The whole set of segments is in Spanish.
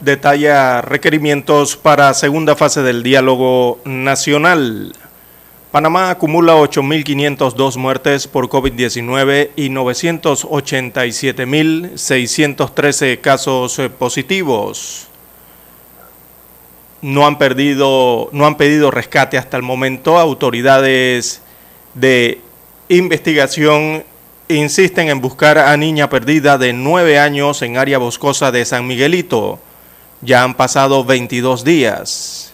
Detalla requerimientos para segunda fase del diálogo nacional. Panamá acumula 8.502 muertes por COVID-19 y 987.613 casos positivos. No han, perdido, no han pedido rescate hasta el momento. Autoridades de investigación insisten en buscar a niña perdida de nueve años en área boscosa de San Miguelito. Ya han pasado 22 días.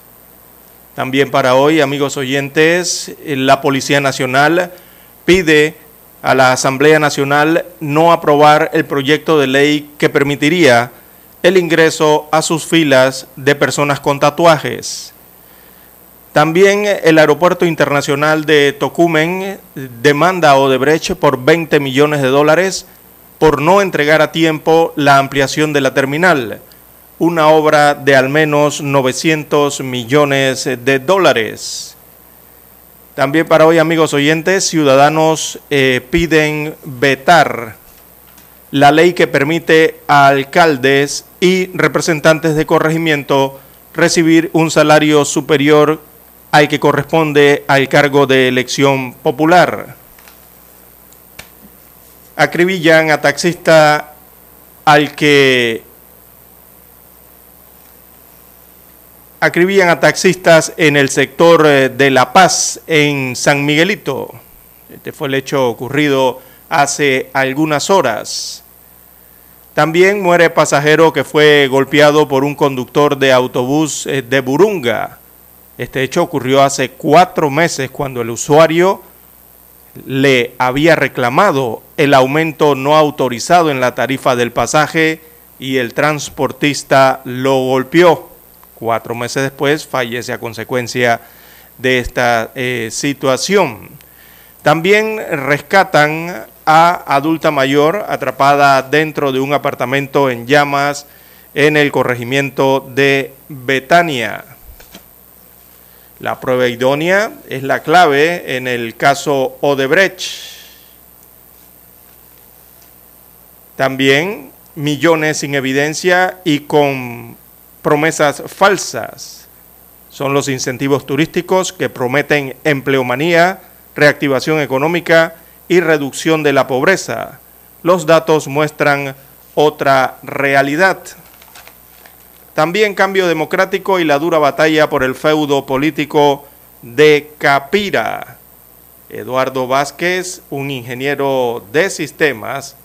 También para hoy, amigos oyentes, la Policía Nacional pide a la Asamblea Nacional no aprobar el proyecto de ley que permitiría el ingreso a sus filas de personas con tatuajes. También el Aeropuerto Internacional de Tocumen demanda a Odebrecht por 20 millones de dólares por no entregar a tiempo la ampliación de la terminal, una obra de al menos 900 millones de dólares. También para hoy, amigos oyentes, ciudadanos eh, piden vetar la ley que permite a alcaldes y representantes de corregimiento recibir un salario superior al que corresponde al cargo de elección popular. Acribillan a taxista al que acribillan a taxistas en el sector eh, de La Paz, en San Miguelito. Este fue el hecho ocurrido hace algunas horas. También muere pasajero que fue golpeado por un conductor de autobús eh, de Burunga. Este hecho ocurrió hace cuatro meses cuando el usuario le había reclamado el aumento no autorizado en la tarifa del pasaje y el transportista lo golpeó. Cuatro meses después fallece a consecuencia de esta eh, situación. También rescatan a adulta mayor atrapada dentro de un apartamento en llamas en el corregimiento de Betania. La prueba idónea es la clave en el caso Odebrecht. También millones sin evidencia y con promesas falsas. Son los incentivos turísticos que prometen empleomanía, reactivación económica y reducción de la pobreza. Los datos muestran otra realidad. También cambio democrático y la dura batalla por el feudo político de Capira. Eduardo Vázquez, un ingeniero de sistemas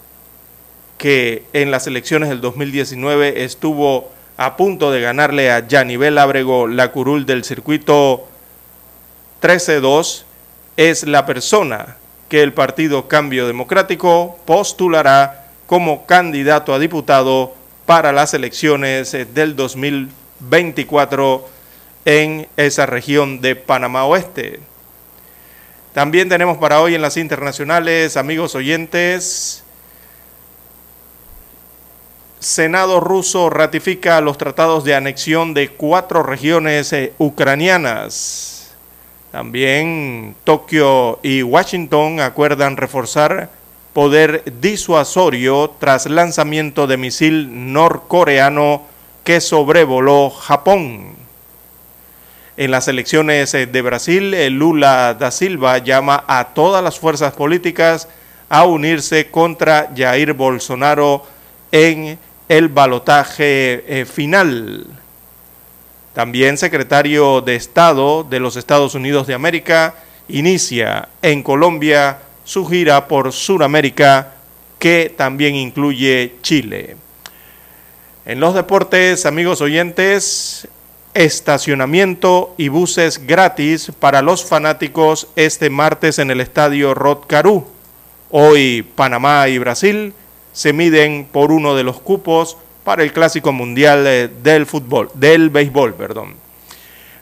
que en las elecciones del 2019 estuvo a punto de ganarle a Yanivel Ábrego la curul del circuito 13-2, es la persona que el partido Cambio Democrático postulará como candidato a diputado para las elecciones eh, del 2024 en esa región de Panamá Oeste. También tenemos para hoy en las internacionales, amigos oyentes, Senado ruso ratifica los tratados de anexión de cuatro regiones eh, ucranianas. También Tokio y Washington acuerdan reforzar poder disuasorio tras lanzamiento de misil norcoreano que sobrevoló Japón. En las elecciones eh, de Brasil, eh, Lula da Silva llama a todas las fuerzas políticas a unirse contra Jair Bolsonaro en el balotaje eh, final. También secretario de Estado de los Estados Unidos de América inicia en Colombia su gira por Sudamérica que también incluye Chile. En los deportes, amigos oyentes, estacionamiento y buses gratis para los fanáticos este martes en el estadio Rod Caru. Hoy Panamá y Brasil se miden por uno de los cupos para el Clásico Mundial eh, del fútbol, del béisbol, perdón.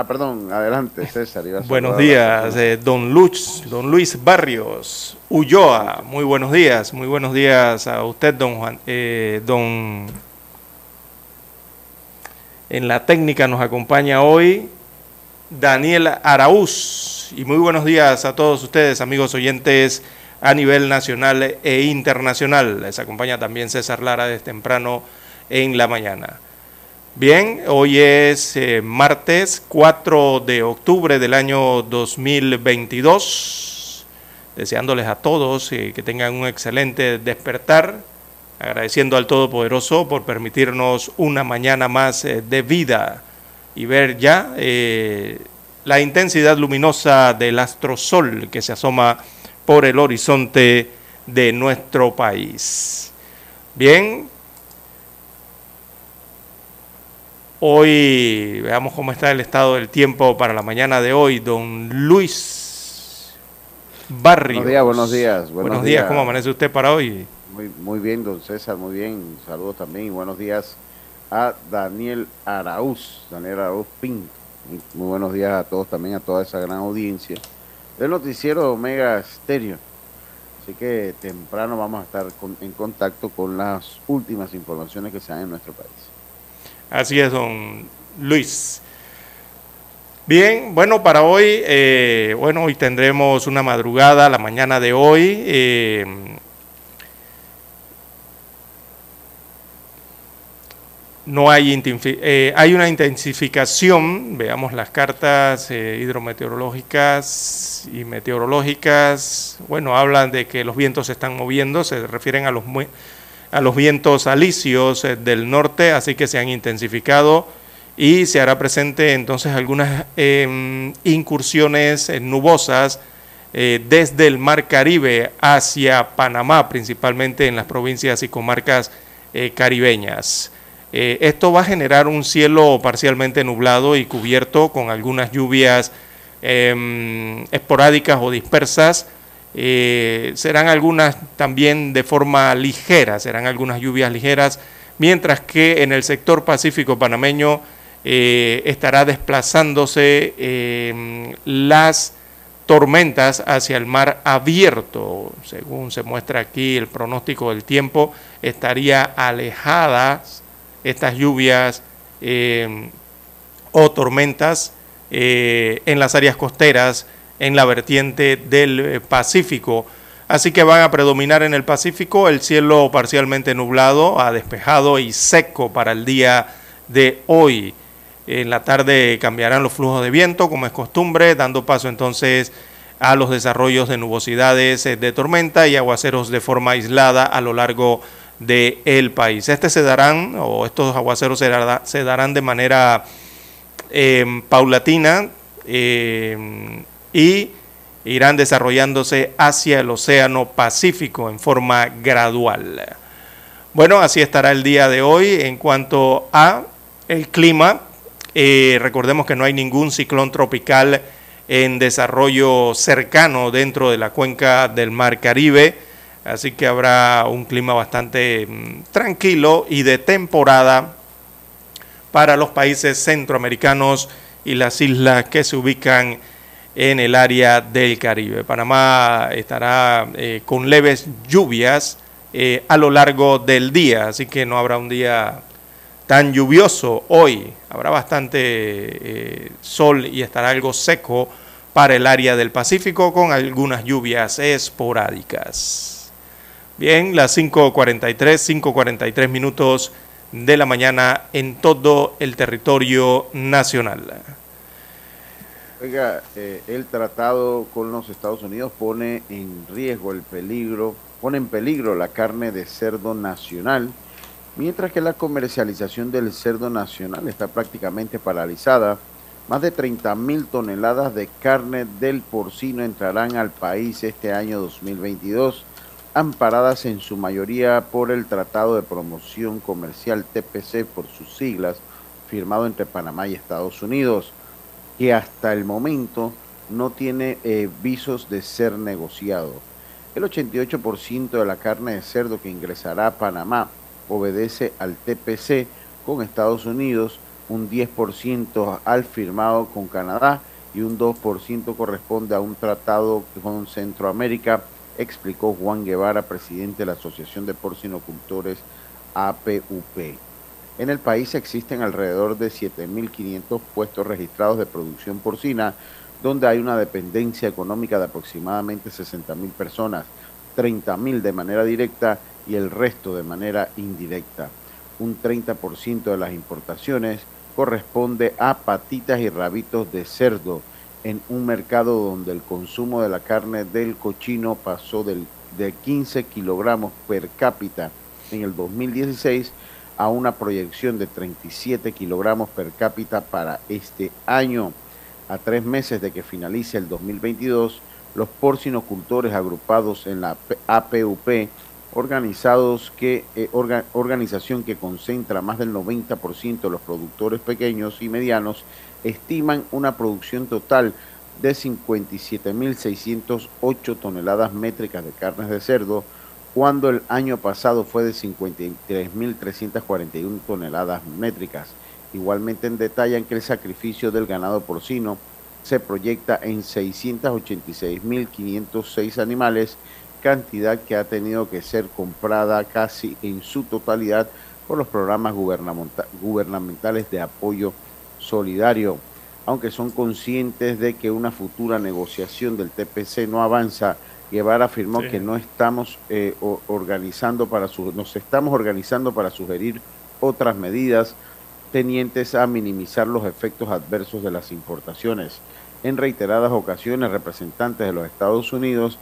Ah, perdón, adelante, César. Buenos días, eh, don, Luz, don Luis Barrios Ulloa. Muy buenos días, muy buenos días a usted, don Juan, eh, don. En la técnica nos acompaña hoy Daniel Araúz. Y muy buenos días a todos ustedes, amigos oyentes a nivel nacional e internacional. Les acompaña también César Lara desde temprano en la mañana. Bien, hoy es eh, martes 4 de octubre del año 2022. Deseándoles a todos eh, que tengan un excelente despertar. Agradeciendo al Todopoderoso por permitirnos una mañana más eh, de vida y ver ya la intensidad luminosa del astrosol que se asoma por el horizonte de nuestro país. Bien, Hoy veamos cómo está el estado del tiempo para la mañana de hoy. Don Luis Barrios. Buenos días, buenos días. Buenos, Buenos, días, ¿cómo amanece usted para hoy? Muy, muy bien, don César, muy bien. Saludos también y buenos días a Daniel Araúz, Daniel Araúz Pin. Muy buenos días a todos también, a toda esa gran audiencia del noticiero Omega Stereo. Así que temprano vamos a estar con- en contacto con las últimas informaciones que se dan en nuestro país. Así es, don Luis. Bien, bueno, para hoy, eh, bueno, hoy tendremos una madrugada, la mañana de hoy. eh, no hay, eh, hay una intensificación, veamos las cartas hidrometeorológicas y meteorológicas, bueno, hablan de que los vientos se están moviendo, se refieren a los, a los vientos alisios eh, del norte, así que se han intensificado y se hará presente entonces algunas em, incursiones nubosas desde el Mar Caribe hacia Panamá, principalmente en las provincias y comarcas caribeñas. Eh, esto va a generar un cielo parcialmente nublado y cubierto con algunas lluvias em, esporádicas o dispersas. Eh, serán algunas también de forma ligera, serán algunas lluvias ligeras, mientras que en el sector pacífico panameño eh, estará desplazándose em, las tormentas hacia el mar abierto, según se muestra aquí el pronóstico del tiempo, estaría alejadas estas lluvias eh, o tormentas eh, en las áreas costeras, en la vertiente del eh, Pacífico. Así que van a predominar en el Pacífico el cielo parcialmente nublado, a despejado y seco para el día de hoy. En la tarde cambiarán los flujos de viento, como es costumbre, dando paso entonces a los desarrollos de nubosidades de tormenta y aguaceros de forma aislada a lo largo del país. Este se darán, o estos aguaceros se, darán de manera eh, paulatina eh, y irán desarrollándose hacia el Océano Pacífico en forma gradual. Bueno, así estará el día de hoy en cuanto a el clima. Eh, recordemos que no hay ningún ciclón tropical en desarrollo cercano dentro de la cuenca del Mar Caribe Así que habrá un clima bastante mm, tranquilo y de temporada para los países centroamericanos y las islas que se ubican en el área del Caribe. Panamá estará eh, con leves lluvias eh, a lo largo del día, así que no habrá un día tan lluvioso hoy. Habrá bastante eh, sol y estará algo seco para el área del Pacífico con algunas lluvias esporádicas. Bien, las 5.43, 5.43 minutos de la mañana en todo el territorio nacional. Oiga, eh, el tratado con los Estados Unidos pone en riesgo el peligro, pone en peligro la carne de cerdo nacional, mientras que la comercialización del cerdo nacional está prácticamente paralizada. Más de 30 mil toneladas de carne del porcino entrarán al país este año 2022 amparadas en su mayoría por el Tratado de Promoción Comercial TPC por sus siglas, firmado entre Panamá y Estados Unidos, que hasta el momento no tiene eh, visos de ser negociado. El 88% de la carne de cerdo que ingresará a Panamá obedece al TPC con Estados Unidos, un 10% al firmado con Canadá y un 2% corresponde a un tratado con Centroamérica explicó Juan Guevara, presidente de la Asociación de Porcinocultores APUP. En el país existen alrededor de 7.500 puestos registrados de producción porcina, donde hay una dependencia económica de aproximadamente 60.000 personas, 30.000 de manera directa y el resto de manera indirecta. Un 30% de las importaciones corresponde a patitas y rabitos de cerdo, en un mercado donde el consumo de la carne del cochino pasó del, de 15 kilogramos per cápita en el 2016 a una proyección de 37 kilogramos per cápita para este año. A tres meses de que finalice el 2022, los porcinocultores agrupados en la APUP, organizados que, eh, organización que concentra más del 90% de los productores pequeños y medianos, estiman una producción total de 57.608 toneladas métricas de carnes de cerdo, cuando el año pasado fue de 53.341 toneladas métricas. Igualmente detallan que el sacrificio del ganado porcino se proyecta en 686.506 animales, cantidad que ha tenido que ser comprada casi en su totalidad por los programas gubernamentales de apoyo solidario, aunque son conscientes de que una futura negociación del TPC no avanza. Guevara afirmó que no estamos eh, organizando para su, nos estamos organizando para sugerir otras medidas tenientes a minimizar los efectos adversos de las importaciones. En reiteradas ocasiones, representantes de los Estados Unidos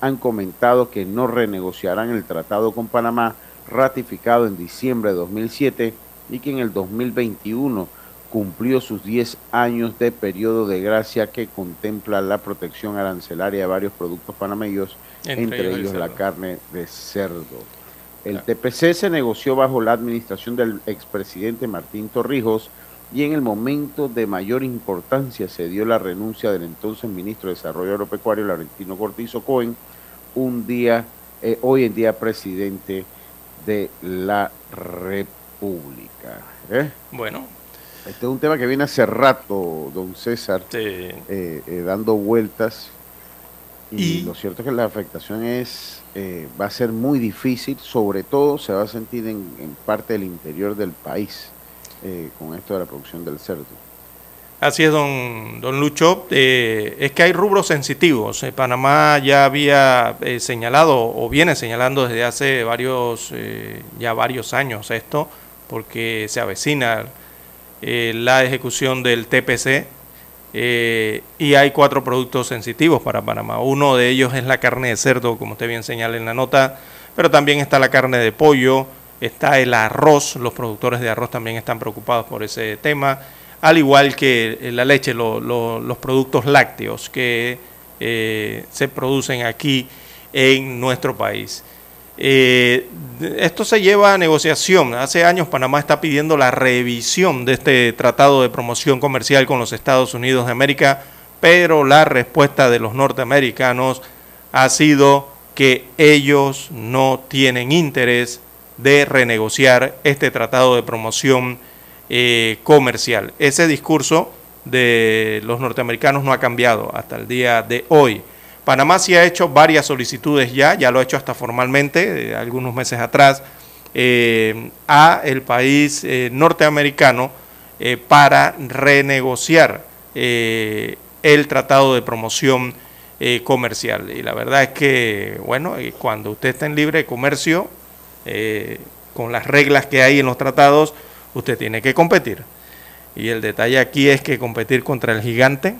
han comentado que no renegociarán el tratado con Panamá ratificado en diciembre de 2007 y que en el 2021 cumplió sus 10 años de periodo de gracia que contempla la protección arancelaria de varios productos panameños, entre, ellos la carne de cerdo. El TPC se negoció bajo la administración del expresidente Martín Torrijos y en el momento de mayor importancia se dio la renuncia del entonces ministro de Desarrollo Agropecuario, Laurentino Cortizo Cohen, un día, eh, hoy en día presidente de la República. ¿eh? Bueno. Este es un tema que viene hace rato, don César, eh, dando vueltas. Y, lo cierto es que la afectación es eh, va a ser muy difícil, sobre todo se va a sentir en, parte del interior del país eh, con esto de la producción del cerdo. Así es, don, don Lucho. Eh, es que hay rubros sensitivos. Panamá ya había señalado o viene señalando desde hace varios, ya varios años esto, porque se avecina la ejecución del TPC, eh, y hay cuatro productos sensitivos para Panamá. Uno de ellos es la carne de cerdo, como usted bien señala en la nota, pero también está la carne de pollo, está el arroz, los productores de arroz también están preocupados por ese tema, al igual que la leche, los productos lácteos que eh, se producen aquí en nuestro país. Eh, esto se lleva a negociación. Hace años Panamá está pidiendo la revisión de este tratado de promoción comercial con los Estados Unidos de América, pero la respuesta de los norteamericanos ha sido que ellos no tienen interés de renegociar este tratado de promoción eh, comercial. Ese discurso de los norteamericanos no ha cambiado hasta el día de hoy. Panamá sí ha hecho varias solicitudes ya, ya lo ha hecho hasta formalmente, eh, algunos meses atrás, eh, a el país eh, norteamericano para renegociar el tratado de promoción comercial. Y la verdad es que, bueno, cuando usted está en libre comercio, con las reglas que hay en los tratados, usted tiene que competir. Y el detalle aquí es que competir contra el gigante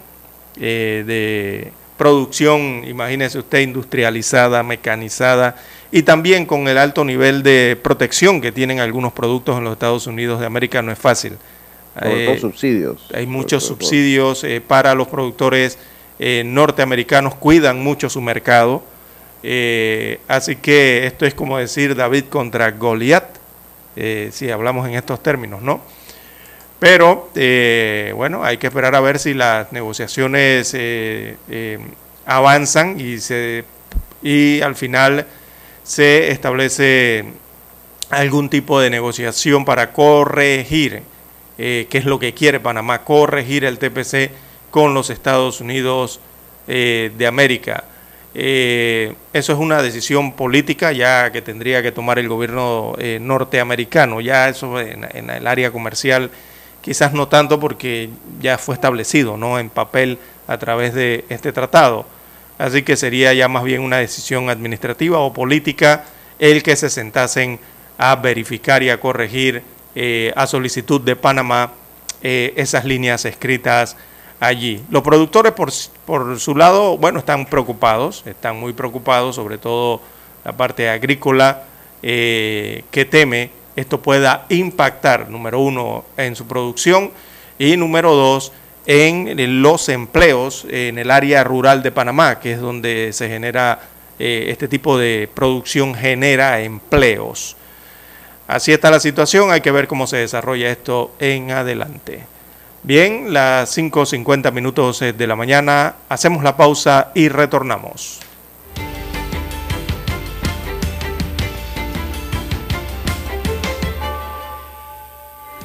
de producción, imagínese usted, industrializada, mecanizada y también con el alto nivel de protección que tienen algunos productos en los Estados Unidos de América no es fácil. Hay subsidios. Hay muchos subsidios eh, para los productores eh, norteamericanos, cuidan mucho su mercado. Eh, así que esto es como decir David contra Goliat, si hablamos en estos términos, ¿no? Pero eh, bueno, hay que esperar a ver si las negociaciones eh, eh, avanzan y, se, y al final se establece algún tipo de negociación para corregir, qué es lo que quiere Panamá, corregir el TPC con los Estados Unidos de América. eso es una decisión política ya que tendría que tomar el gobierno norteamericano, ya eso en el área comercial quizás no tanto porque ya fue establecido ¿no? en papel a través de este tratado. Así que sería ya más bien una decisión administrativa o política el que se sentasen a verificar y a corregir eh, a solicitud de Panamá eh, esas líneas escritas allí. Los productores por, por su lado, bueno, están preocupados, están muy preocupados, sobre todo la parte agrícola, eh, que teme esto pueda impactar, número uno, en su producción y número dos, en los empleos en el área rural de Panamá, que es donde se genera eh, este tipo de producción, genera empleos. Así está la situación, hay que ver cómo se desarrolla esto en adelante. Bien, las 5.50 minutos de la mañana, hacemos la pausa y retornamos.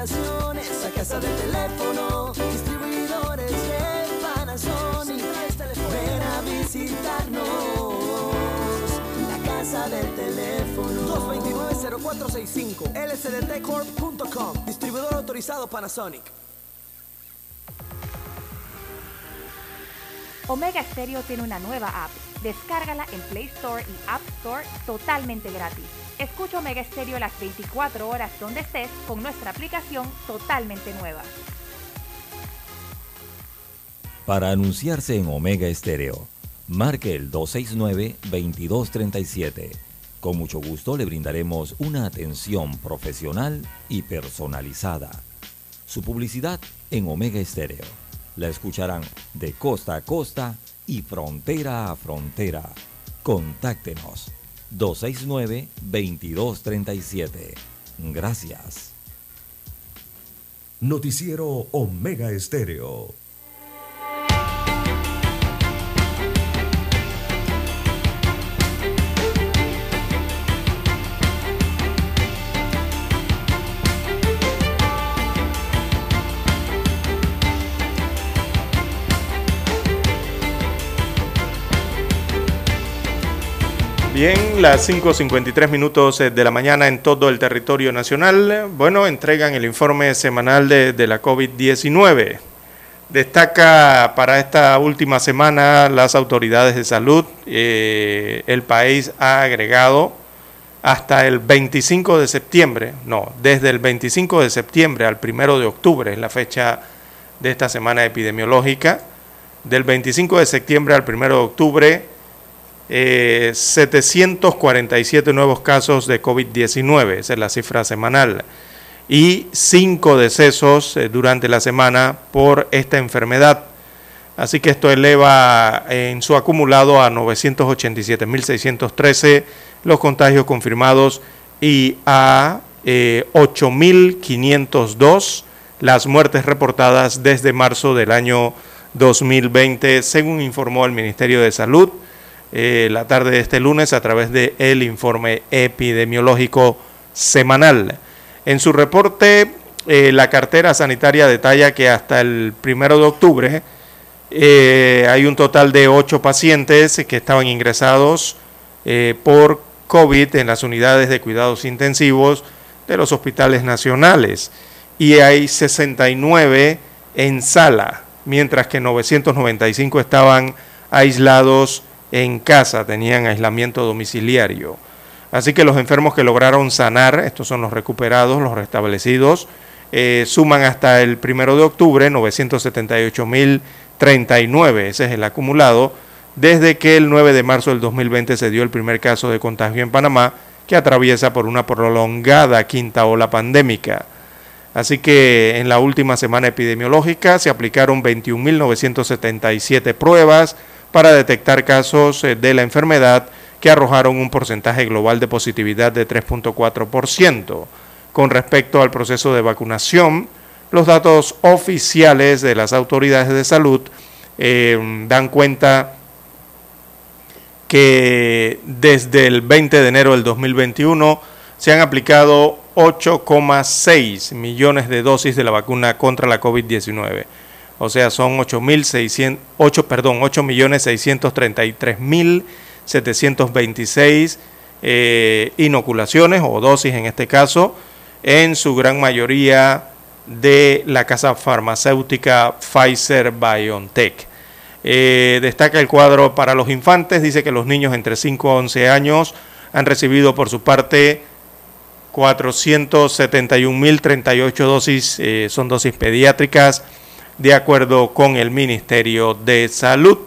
La casa del teléfono, distribuidores de Panasonic. Ven a visitarnos. La casa del teléfono. 229-0465 lsdtcorp.com Distribuidor autorizado Panasonic Omega Stereo tiene una nueva app. Descárgala en Play Store y App Store totalmente gratis. Escucha Omega Stereo las 24 horas donde estés con nuestra aplicación totalmente nueva. Para anunciarse en Omega Estéreo, marque el 269-2237. Con mucho gusto le brindaremos una atención profesional y personalizada. Su publicidad en Omega Estéreo. La escucharán de costa a costa y frontera a frontera. Contáctenos 269-2237. Gracias. Noticiero Omega Estéreo. Bien, las 5.53 minutos eh, de la mañana en todo el territorio nacional. Bueno, entregan el informe semanal de, de la COVID-19. Destaca para esta última semana las autoridades de salud. eh, el país ha agregado hasta el 25 de septiembre, no, desde el 25 de septiembre al 1 de octubre, es la fecha de esta semana epidemiológica. Del 25 de septiembre al 1 de octubre, eh, 747 nuevos casos de COVID-19, esa es la cifra semanal, y 5 decesos eh, durante la semana por esta enfermedad. Así que esto eleva en su acumulado a 987.613 los contagios confirmados y a eh, 8.502 las muertes reportadas desde marzo del año 2020, según informó el Ministerio de Salud eh, la tarde de este lunes a través del el informe epidemiológico semanal. En su reporte, eh, la cartera sanitaria detalla que hasta el primero de octubre eh, hay un total de ocho pacientes que estaban ingresados por COVID en las unidades de cuidados intensivos de los hospitales nacionales y hay 69 en sala, mientras que 995 estaban aislados en casa, tenían aislamiento domiciliario. Así que los enfermos que lograron sanar, estos son los recuperados, los restablecidos, eh, suman hasta el primero de octubre 978.039, ese es el acumulado, desde que el 9 de marzo del 2020 se dio el primer caso de contagio en Panamá, que atraviesa por una prolongada quinta ola pandémica. Así que en la última semana epidemiológica se aplicaron 21.977 pruebas para detectar casos eh, de la enfermedad que arrojaron un porcentaje global de positividad de 3.4%. Con respecto al proceso de vacunación, los datos oficiales de las autoridades de salud eh, dan cuenta que desde el 20 de enero del 2021 se han aplicado 8,6 millones de dosis de la vacuna contra la COVID-19. O sea, son 8.600, 8, perdón, 8.633.726 eh, inoculaciones o dosis en este caso, en su gran mayoría de la casa farmacéutica Pfizer BioNTech. Eh, destaca el cuadro para los infantes, dice que los niños entre 5 a 11 años han recibido por su parte 471.038 dosis, eh, son dosis pediátricas, de acuerdo con el Ministerio de Salud.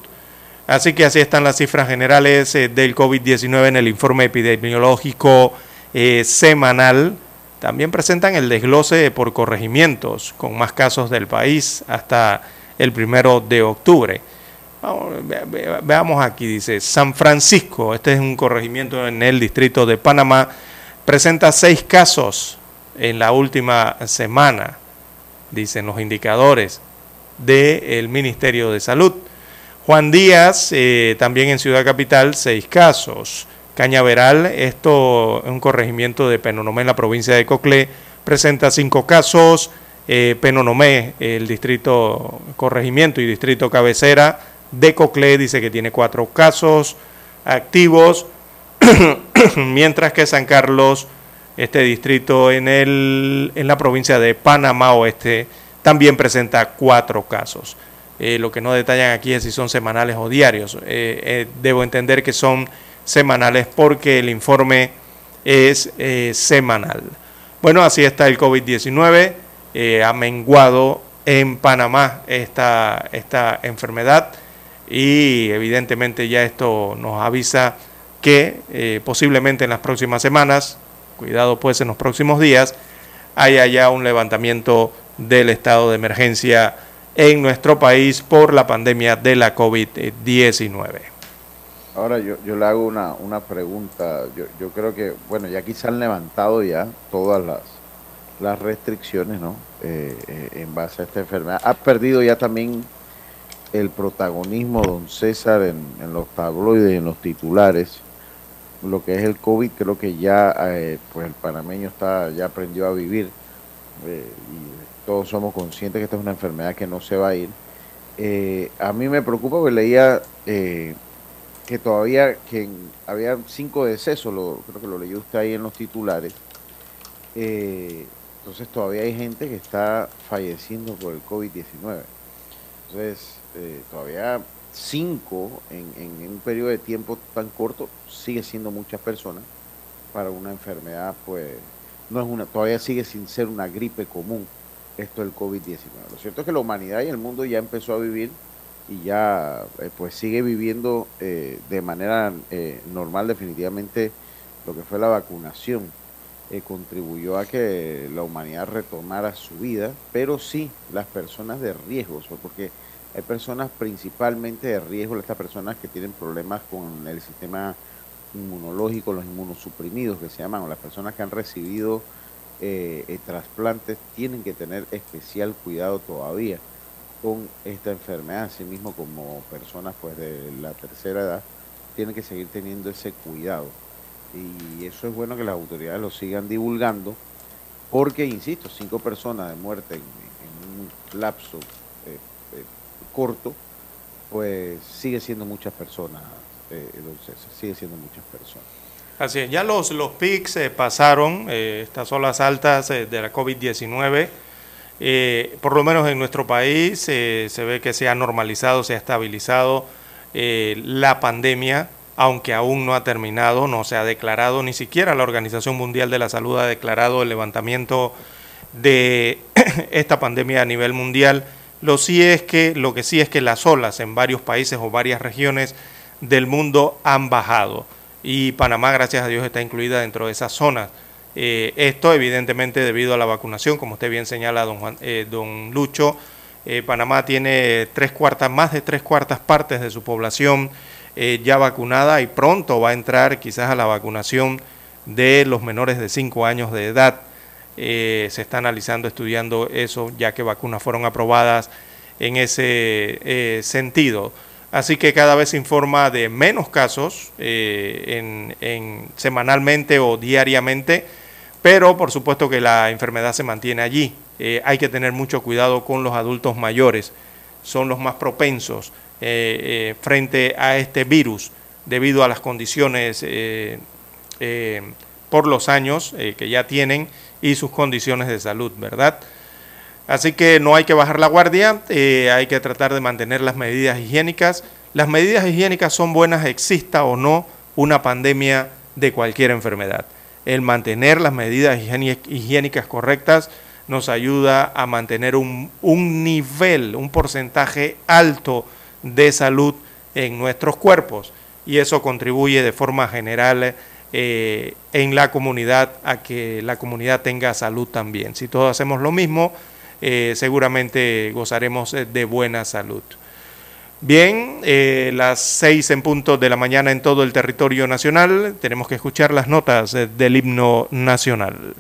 Así que así están las cifras generales eh, del COVID-19 en el informe epidemiológico eh, semanal también presentan el desglose por corregimientos, con más casos del país hasta el primero de octubre. veamos aquí, dice San Francisco, este es un corregimiento en el distrito de Panamá, presenta seis casos en la última semana, dicen los indicadores del Ministerio de Salud. Juan Díaz, eh, también en Ciudad Capital, seis casos. Cañaveral, esto es un corregimiento de Penonomé en la provincia de Coclé, presenta cinco casos. Eh, Penonomé, el distrito corregimiento y distrito cabecera de Coclé, dice que tiene cuatro casos activos, mientras que San Carlos, este distrito en, el, en la provincia de Panamá Oeste, también presenta cuatro casos. Eh, lo que no detallan aquí es si son semanales o diarios. Eh, debo entender que son semanales porque el informe es eh, semanal. Bueno, así está el COVID-19. Eh, ha menguado en Panamá esta, esta enfermedad y evidentemente ya esto nos avisa que eh, posiblemente en las próximas semanas, cuidado pues en los próximos días, haya ya un levantamiento del estado de emergencia en nuestro país por la pandemia de la COVID-19. Ahora yo, yo le hago una, una pregunta. Yo, yo creo que, bueno, ya aquí se han levantado ya todas las, las restricciones, ¿no? Eh, eh, en base a esta enfermedad. Ha perdido ya también el protagonismo don César en, en los tabloides, en los titulares. Lo que es el COVID, creo que ya eh, pues el panameño está ya aprendió a vivir y todos somos conscientes que esta es una enfermedad que no se va a ir. a mí me preocupa porque leía que todavía que había cinco decesos, creo que lo leyó usted ahí en los titulares. Eh, entonces todavía hay gente que está falleciendo por el COVID-19. Entonces, eh, todavía cinco en, en, un periodo de tiempo tan corto sigue siendo muchas personas para una enfermedad, pues no es una, todavía sigue sin ser una gripe común esto del COVID-19. Lo cierto es que la humanidad y el mundo ya empezó a vivir y ya eh, pues sigue viviendo eh, de manera eh, normal definitivamente lo que fue la vacunación contribuyó a que la humanidad retomara su vida pero sí las personas de riesgo porque hay personas principalmente de riesgo estas personas que tienen problemas con el sistema inmunológico los inmunosuprimidos que se llaman o las personas que han recibido trasplantes tienen que tener especial cuidado todavía con esta enfermedad, así mismo como personas pues de la tercera edad, tienen que seguir teniendo ese cuidado. Y eso es bueno que las autoridades lo sigan divulgando, porque, insisto, cinco personas de muerte en, un lapso eh, eh, corto, pues sigue siendo muchas personas, eh, sigue siendo muchas personas. Así es, ya los, los PICs pasaron, estas olas altas de la COVID-19 eh, por lo menos en nuestro país eh, se ve que se ha normalizado, se ha estabilizado eh, la pandemia, aunque aún no ha terminado, no se ha declarado, ni siquiera la Organización Mundial de la Salud ha declarado el levantamiento de esta pandemia a nivel mundial. Lo, sí es que, lo que sí es que las olas en varios países o varias regiones del mundo han bajado y Panamá, gracias a Dios, está incluida dentro de esas zonas. Eh, esto evidentemente debido a la vacunación, como usted bien señala, don, Juan, eh, don Lucho, eh, Panamá tiene tres cuartas, más de tres cuartas partes de su población ya vacunada y pronto va a entrar quizás a la vacunación de los menores de 5 años de edad. se está analizando, estudiando eso, ya que vacunas fueron aprobadas en ese sentido. Así que cada vez se informa de menos casos en, semanalmente o diariamente pero por supuesto que la enfermedad se mantiene allí. Eh, hay que tener mucho cuidado con los adultos mayores, son los más propensos eh, eh, frente a este virus debido a las condiciones por los años que ya tienen y sus condiciones de salud, ¿verdad? Así que no hay que bajar la guardia, hay que tratar de mantener las medidas higiénicas. Las medidas higiénicas son buenas, exista o no una pandemia de cualquier enfermedad el mantener las medidas higiénicas correctas nos ayuda a mantener un, nivel, un porcentaje alto de salud en nuestros cuerpos y eso contribuye de forma general eh, en la comunidad a que la comunidad tenga salud también. Si todos hacemos lo mismo, eh, seguramente gozaremos de buena salud. Bien, eh, las seis en punto de la mañana en todo el territorio nacional, tenemos que escuchar las notas del himno nacional.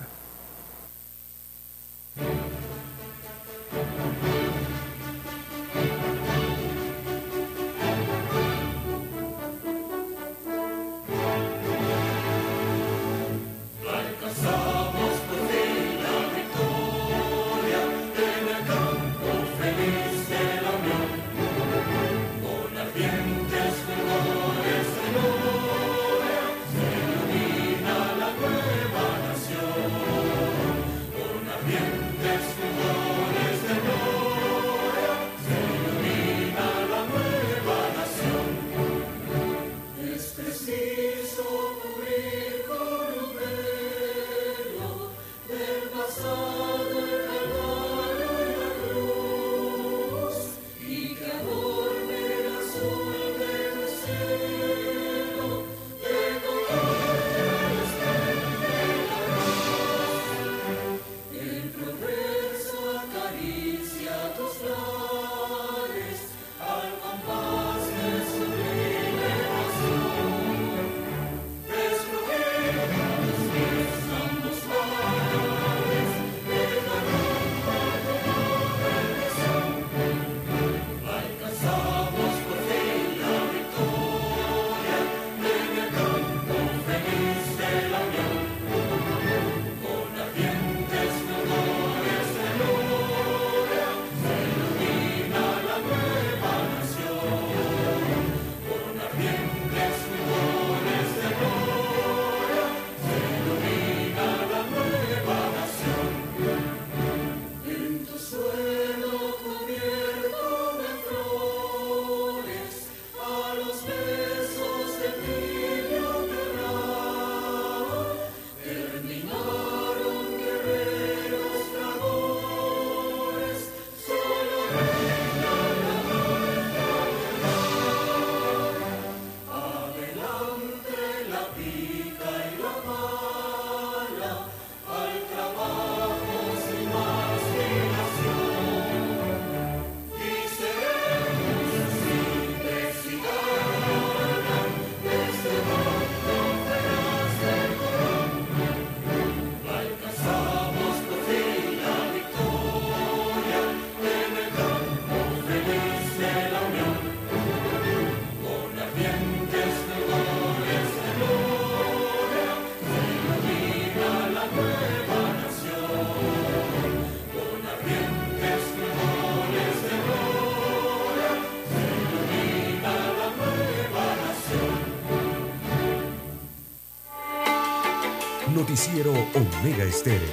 Omega Estéreo.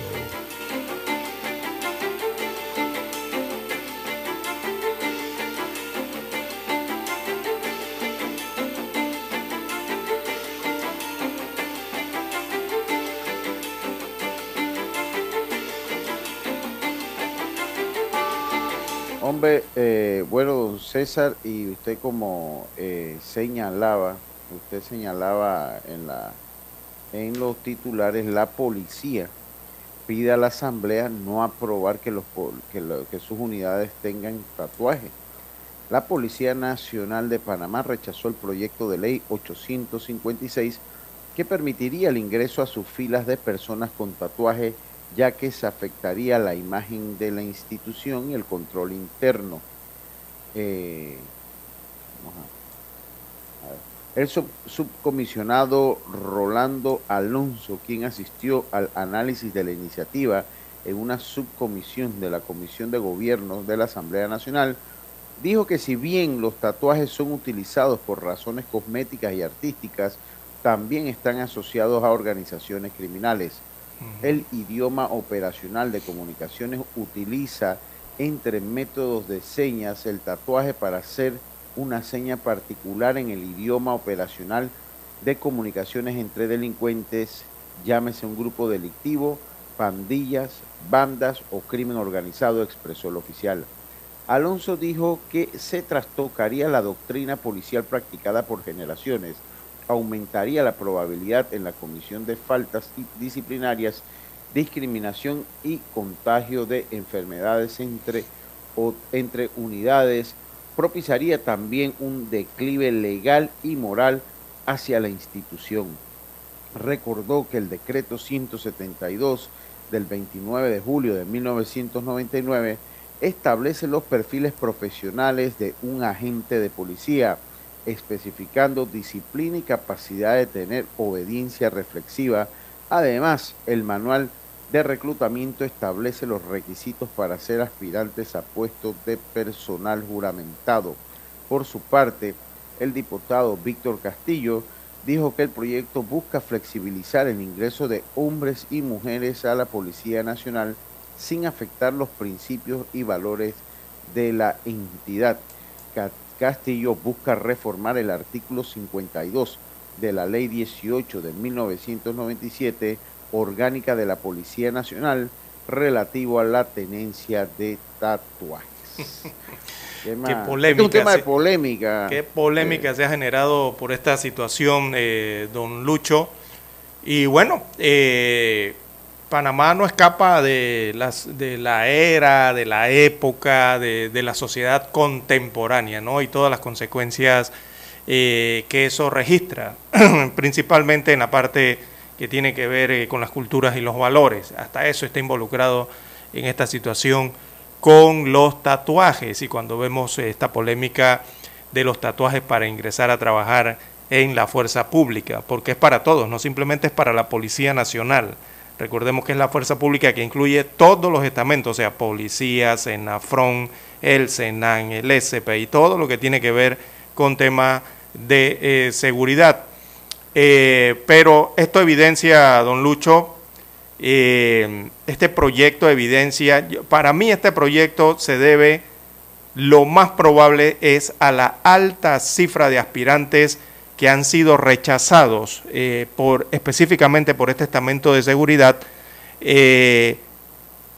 Hombre, eh, bueno, don César, y usted como eh, señalaba, usted señalaba en la en los titulares, la policía pide a la Asamblea no aprobar que, los, que, sus unidades tengan tatuaje. La Policía Nacional de Panamá rechazó el proyecto de ley 856 que permitiría el ingreso a sus filas de personas con tatuaje, ya que se afectaría la imagen de la institución y el control interno. Eh, el subcomisionado Rolando Alonso, quien asistió al análisis de la iniciativa en una subcomisión de la Comisión de Gobierno de la Asamblea Nacional, dijo que si bien los tatuajes son utilizados por razones cosméticas y artísticas, también están asociados a organizaciones criminales. El idioma operacional de comunicaciones utiliza entre métodos de señas el tatuaje para hacer una seña particular en el idioma operacional de comunicaciones entre delincuentes, llámese un grupo delictivo, pandillas, bandas o crimen organizado, expresó el oficial. Alonso dijo que se trastocaría la doctrina policial practicada por generaciones, aumentaría la probabilidad en la comisión de faltas disciplinarias, discriminación y contagio de enfermedades entre, entre unidades, propiciaría también un declive legal y moral hacia la institución. Recordó que el decreto 172 del 29 de julio de 1999 establece los perfiles profesionales de un agente de policía, especificando disciplina y capacidad de tener obediencia reflexiva. Además, el manual de reclutamiento establece los requisitos para ser aspirantes a puestos de personal juramentado. Por su parte, el diputado Víctor Castillo dijo que el proyecto busca flexibilizar el ingreso de hombres y mujeres a la Policía Nacional sin afectar los principios y valores de la entidad. Castillo busca reformar el artículo 52 de la Ley 18 de 1997, orgánica de la Policía Nacional, relativo a la tenencia de tatuajes. Qué, polémica. un tema de polémica. Qué polémica se ha generado por esta situación, eh, don Lucho. Y bueno, eh, Panamá no escapa de, las, de la era, de la época, de, la sociedad contemporánea, ¿no? Y todas las consecuencias eh, que eso registra, principalmente en la parte que tiene que ver eh, con las culturas y los valores. Hasta eso está involucrado en esta situación con los tatuajes. Y cuando vemos esta polémica de los tatuajes para ingresar a trabajar en la fuerza pública, porque es para todos, no simplemente es para la Policía Nacional Recordemos que es la fuerza pública que incluye todos los estamentos, o sea, policía, Senafron, el Senan, el SP y todo lo que tiene que ver con temas de eh, seguridad. Eh, pero esto evidencia, don Lucho, eh, este proyecto evidencia, para mí este proyecto se debe, lo más probable es a la alta cifra de aspirantes que han sido rechazados eh, por, específicamente por este estamento de seguridad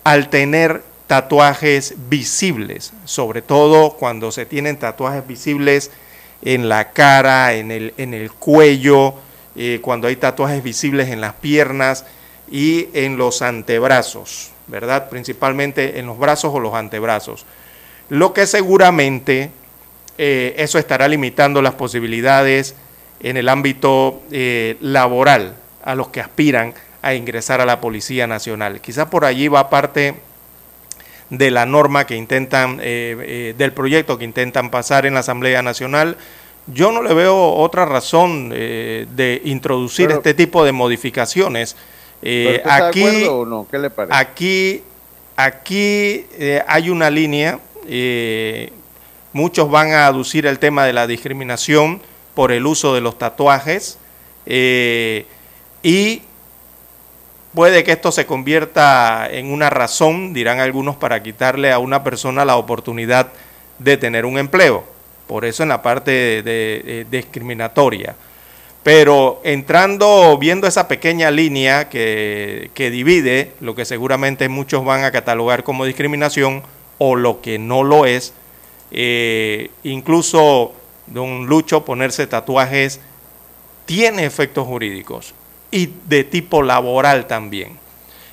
al tener tatuajes visibles, sobre todo cuando se tienen tatuajes visibles en la cara, en el, en el cuello, eh, cuando hay tatuajes visibles en las piernas y en los antebrazos, ¿verdad? Principalmente en los brazos o los antebrazos. Lo que seguramente eso estará limitando las posibilidades en el ámbito eh, laboral a los que aspiran a ingresar a la Policía Nacional. Quizás por allí va parte de la norma que intentan, eh, eh, del proyecto que intentan pasar en la Asamblea Nacional. Yo no le veo otra razón de introducir este tipo de modificaciones. aquí, o no? ¿Qué le parece? Aquí, aquí hay una línea, muchos van a aducir el tema de la discriminación, por el uso de los tatuajes eh, y puede que esto se convierta en una razón, dirán algunos, para quitarle a una persona la oportunidad de tener un empleo. Por eso en la parte de, discriminatoria. Pero entrando, viendo esa pequeña línea que, divide lo que seguramente muchos van a catalogar como discriminación o lo que no lo es, eh, incluso don Lucho ponerse tatuajes tiene efectos jurídicos y de tipo laboral también.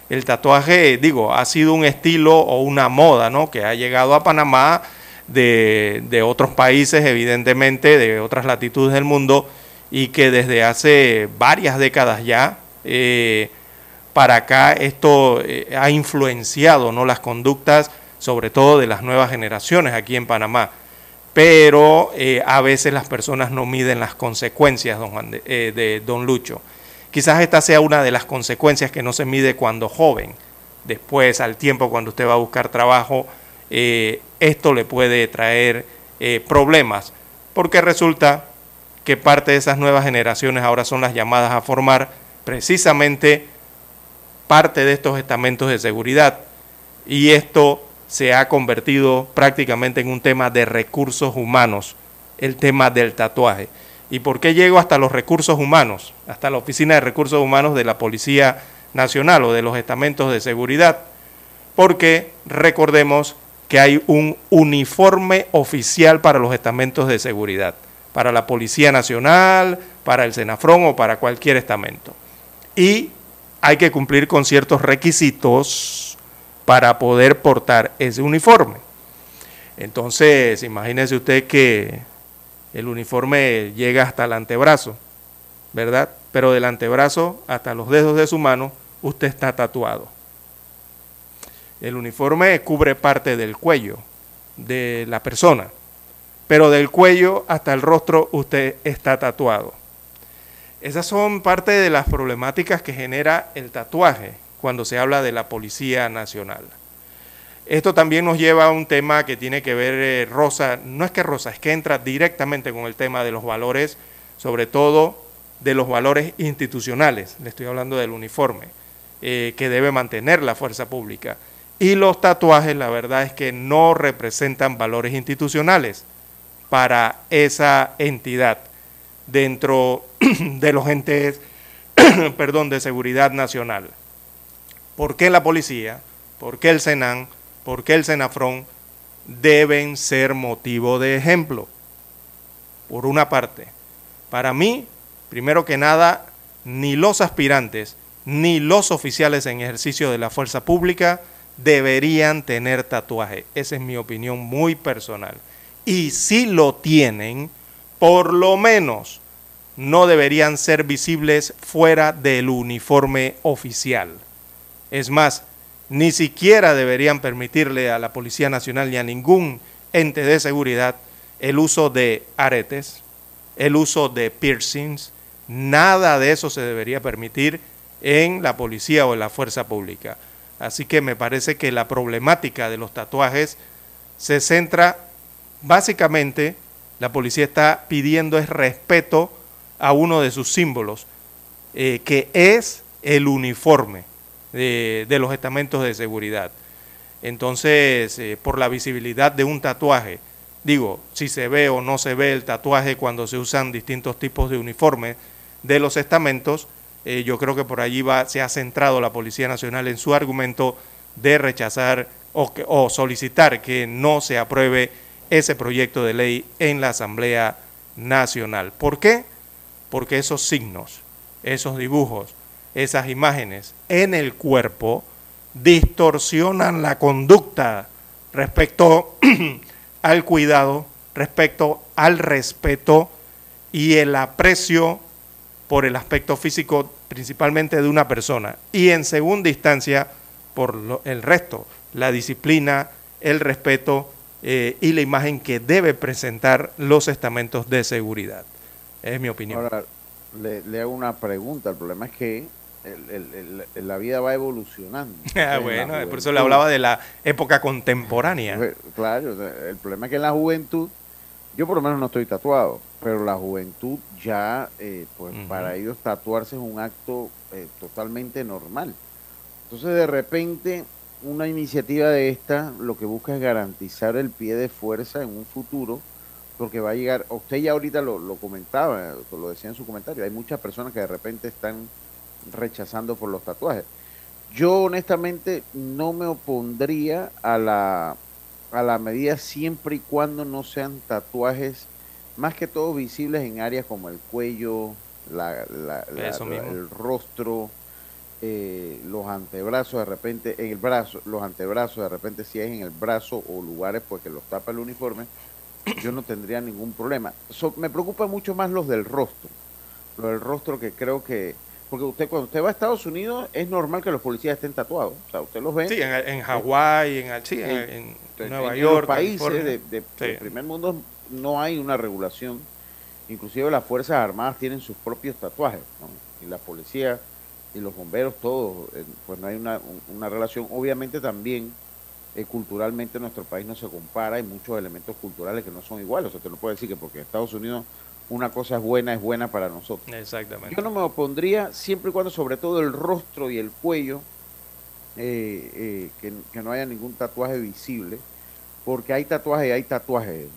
El tatuaje, digo, ha sido un estilo o una moda, ¿no? Que ha llegado a Panamá de, otros países, evidentemente, de otras latitudes del mundo, y que desde hace varias décadas ya, eh, para acá, esto eh, ha influenciado, ¿no? Las conductas, sobre todo de las nuevas generaciones aquí en Panamá pero eh, a veces las personas no miden las consecuencias don de don Lucho. Quizás esta sea una de las consecuencias que no se mide cuando joven. Después, al tiempo, cuando usted va a buscar trabajo, eh, esto le puede traer problemas, porque resulta que parte de esas nuevas generaciones ahora son las llamadas a formar precisamente parte de estos estamentos de seguridad. Y esto se ha convertido prácticamente en un tema de recursos humanos, el tema del tatuaje. ¿Y por qué llego hasta los recursos humanos, hasta la Oficina de Recursos Humanos de la Policía Nacional o de los estamentos de seguridad? Porque recordemos que hay un uniforme oficial para los estamentos de seguridad, para la Policía Nacional, para el Senafrón o para cualquier estamento. Y hay que cumplir con ciertos requisitos para poder portar ese uniforme. Entonces, imagínese usted que el uniforme llega hasta el antebrazo, ¿verdad? Pero del antebrazo hasta los dedos de su mano, usted está tatuado. El uniforme cubre parte del cuello de la persona, pero del cuello hasta el rostro usted está tatuado. Esas son parte de las problemáticas que genera el tatuaje cuando se habla de la Policía Nacional. Esto también nos lleva a un tema que tiene que ver, eh, Rosa, no es que Rosa, es que entra directamente con el tema de los valores, sobre todo de los valores institucionales, le estoy hablando del uniforme, eh, que debe mantener la fuerza pública. Y los tatuajes, la verdad es que no representan valores institucionales para esa entidad dentro de los entes perdón, de seguridad nacional. ¿Por qué la policía? ¿Por qué el Senan? ¿Por qué el Senafrón? Deben ser motivo de ejemplo. Por una parte, para mí, primero que nada, ni los aspirantes ni los oficiales en ejercicio de la fuerza pública deberían tener tatuaje. Esa es mi opinión muy personal. Y si lo tienen, por lo menos no deberían ser visibles fuera del uniforme oficial. Es más, ni siquiera deberían permitirle a la Policía Nacional ni a ningún ente de seguridad el uso de aretes, el uso de piercings, nada de eso se debería permitir en la policía o en la fuerza pública. Así que me parece que la problemática de los tatuajes se centra básicamente la policía está pidiendo es respeto a uno de sus símbolos, eh, que es el uniforme de, los estamentos de seguridad. Entonces, eh, por la visibilidad de un tatuaje, digo, si se ve o no se ve el tatuaje cuando se usan distintos tipos de uniformes de los estamentos, eh, yo creo que por allí va, se ha centrado la Policía Nacional en su argumento de rechazar o, o solicitar que no se apruebe ese proyecto de ley en la Asamblea Nacional. ¿Por qué? Porque esos signos, esos dibujos, esas imágenes en el cuerpo distorsionan la conducta respecto al cuidado, respecto al respeto y el aprecio por el aspecto físico principalmente de una persona y en segunda instancia por el resto, la disciplina, el respeto eh, y la imagen que debe presentar los estamentos de seguridad. Es mi opinión. Ahora, le, hago una pregunta. El problema es que la vida va evolucionando. Ah, bueno, por eso le hablaba de la época contemporánea. Claro, el problema es que en la juventud, yo por lo menos no estoy tatuado, pero la juventud ya, eh, pues para ellos tatuarse es un acto eh, totalmente normal. Entonces de repente una iniciativa de esta lo que busca es garantizar el pie de fuerza en un futuro, porque va a llegar, usted ya ahorita lo, comentaba, lo decía en su comentario, hay muchas personas que de repente están rechazando por los tatuajes. Yo honestamente no me opondría a la, a la medida siempre y cuando no sean tatuajes más que todo visibles en áreas como el cuello, la, el rostro, eh, los antebrazos de repente, en el brazo, los antebrazos de repente si es en el brazo o lugares pues que los tapa el uniforme, yo no tendría ningún problema. me preocupa mucho más los del rostro, lo del rostro que creo que, porque usted cuando usted va a Estados Unidos es normal que los policías estén tatuados, o sea, usted los ve. Sí, en, Hawái, en, en, Nueva York, países de, primer mundo no hay una regulación, inclusive las Fuerzas Armadas tienen sus propios tatuajes, y la policía y los bomberos todos, eh, pues no hay una, relación. Obviamente también eh, culturalmente nuestro país no se compara, hay muchos elementos culturales que no son iguales, o sea, te lo puedo decir que porque en Estados Unidos una cosa es buena, es buena para nosotros. Exactamente. Yo no me opondría siempre y cuando sobre todo el rostro y el cuello, eh, que, no haya ningún tatuaje visible, porque hay tatuajes y hay tatuajes,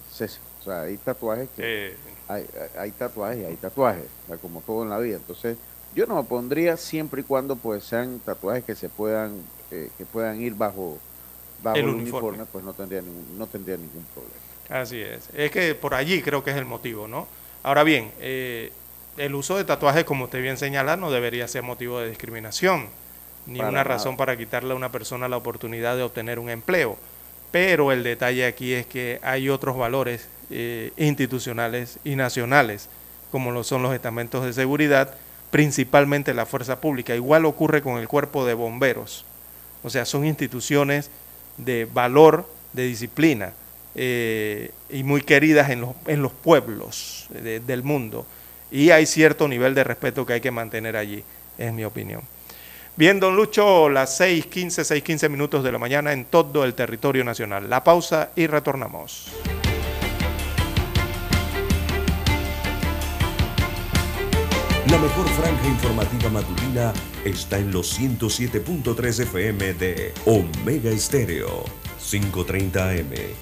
O sea, hay tatuajes que... Hay, hay, tatuajes y hay tatuajes, como todo en la vida. Entonces, yo no me pondría siempre y cuando pues sean tatuajes que se puedan eh, que puedan ir bajo, el, uniforme. pues no tendría ningún, no tendría ningún problema. Así es. Es que por allí creo que es el motivo, ¿no? Ahora bien, eh, el uso de tatuajes, como usted bien señala, no debería ser motivo de discriminación, ni una razón para quitarle a una persona la oportunidad de obtener un empleo. Pero el detalle aquí es que hay otros valores eh, institucionales y nacionales, como lo son los estamentos de seguridad, principalmente la fuerza pública. Igual ocurre con el cuerpo de bomberos. O sea, son instituciones de valor, de disciplina, eh, y muy queridas en los, en los pueblos del mundo. Y hay cierto nivel de respeto que hay que mantener allí, es mi opinión. Bien, don Lucho, las 6.15, 6.15 minutos de la mañana en todo el territorio nacional. La pausa y retornamos. La mejor franja informativa matutina está en los 107.3 FM de Omega Estéreo, 530 AM.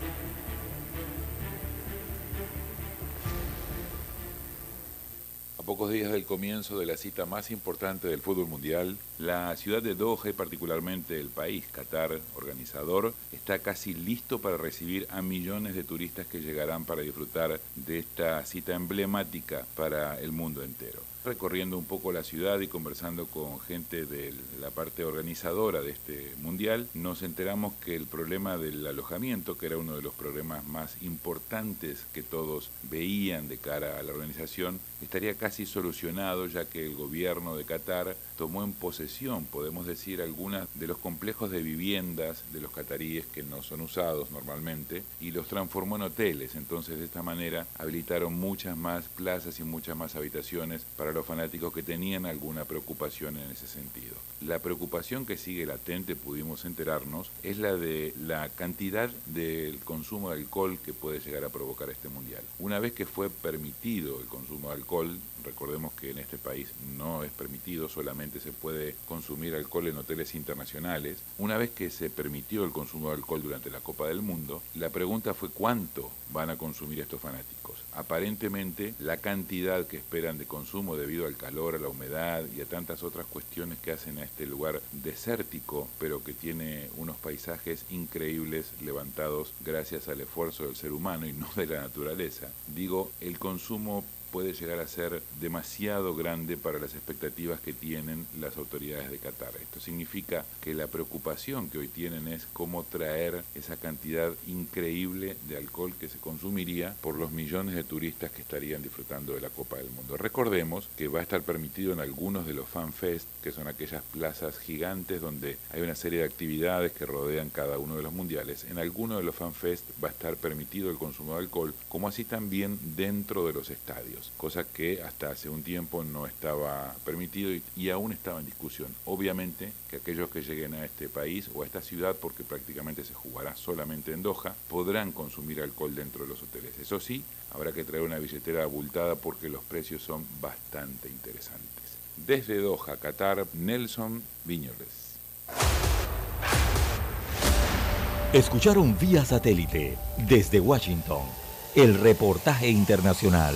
Pocos días del comienzo de la cita más importante del fútbol mundial, la ciudad de Doha y particularmente el país, Qatar, organizador, está casi listo para recibir a millones de turistas que llegarán para disfrutar de esta cita emblemática para el mundo entero recorriendo un poco la ciudad y conversando con gente de la parte organizadora de este mundial, nos enteramos que el problema del alojamiento, que era uno de los problemas más importantes que todos veían de cara a la organización, estaría casi solucionado ya que el gobierno de Qatar tomó en posesión, podemos decir, algunas de los complejos de viviendas de los cataríes que no son usados normalmente y los transformó en hoteles. Entonces de esta manera habilitaron muchas más plazas y muchas más habitaciones para los fanáticos que tenían alguna preocupación en ese sentido. La preocupación que sigue latente, pudimos enterarnos, es la de la cantidad del consumo de alcohol que puede llegar a provocar este mundial. Una vez que fue permitido el consumo de alcohol, recordemos que en este país no es permitido, solamente se puede consumir alcohol en hoteles internacionales. Una vez que se permitió el consumo de alcohol durante la Copa del Mundo, la pregunta fue cuánto van a consumir estos fanáticos. Aparentemente, la cantidad que esperan de consumo debido al calor, a la humedad y a tantas otras cuestiones que hacen a este lugar desértico, pero que tiene unos paisajes increíbles levantados gracias al esfuerzo del ser humano y no de la naturaleza. Digo, el consumo puede llegar a ser demasiado grande para las expectativas que tienen las autoridades de Qatar. Esto significa que la preocupación que hoy tienen es cómo traer esa cantidad increíble de alcohol que se consumiría por los millones de turistas que estarían disfrutando de la Copa del Mundo. Recordemos que va a estar permitido en algunos de los fanfest, que son aquellas plazas gigantes donde hay una serie de actividades que rodean cada uno de los mundiales. En algunos de los fanfest va a estar permitido el consumo de alcohol, como así también dentro de los estadios cosa que hasta hace un tiempo no estaba permitido y, aún estaba en discusión. Obviamente que aquellos que lleguen a este país o a esta ciudad, porque prácticamente se jugará solamente en Doha, podrán consumir alcohol dentro de los hoteles. Eso sí, habrá que traer una billetera abultada porque los precios son bastante interesantes. Desde Doha, Qatar, Nelson Viñoles. Escucharon vía satélite desde Washington el reportaje internacional.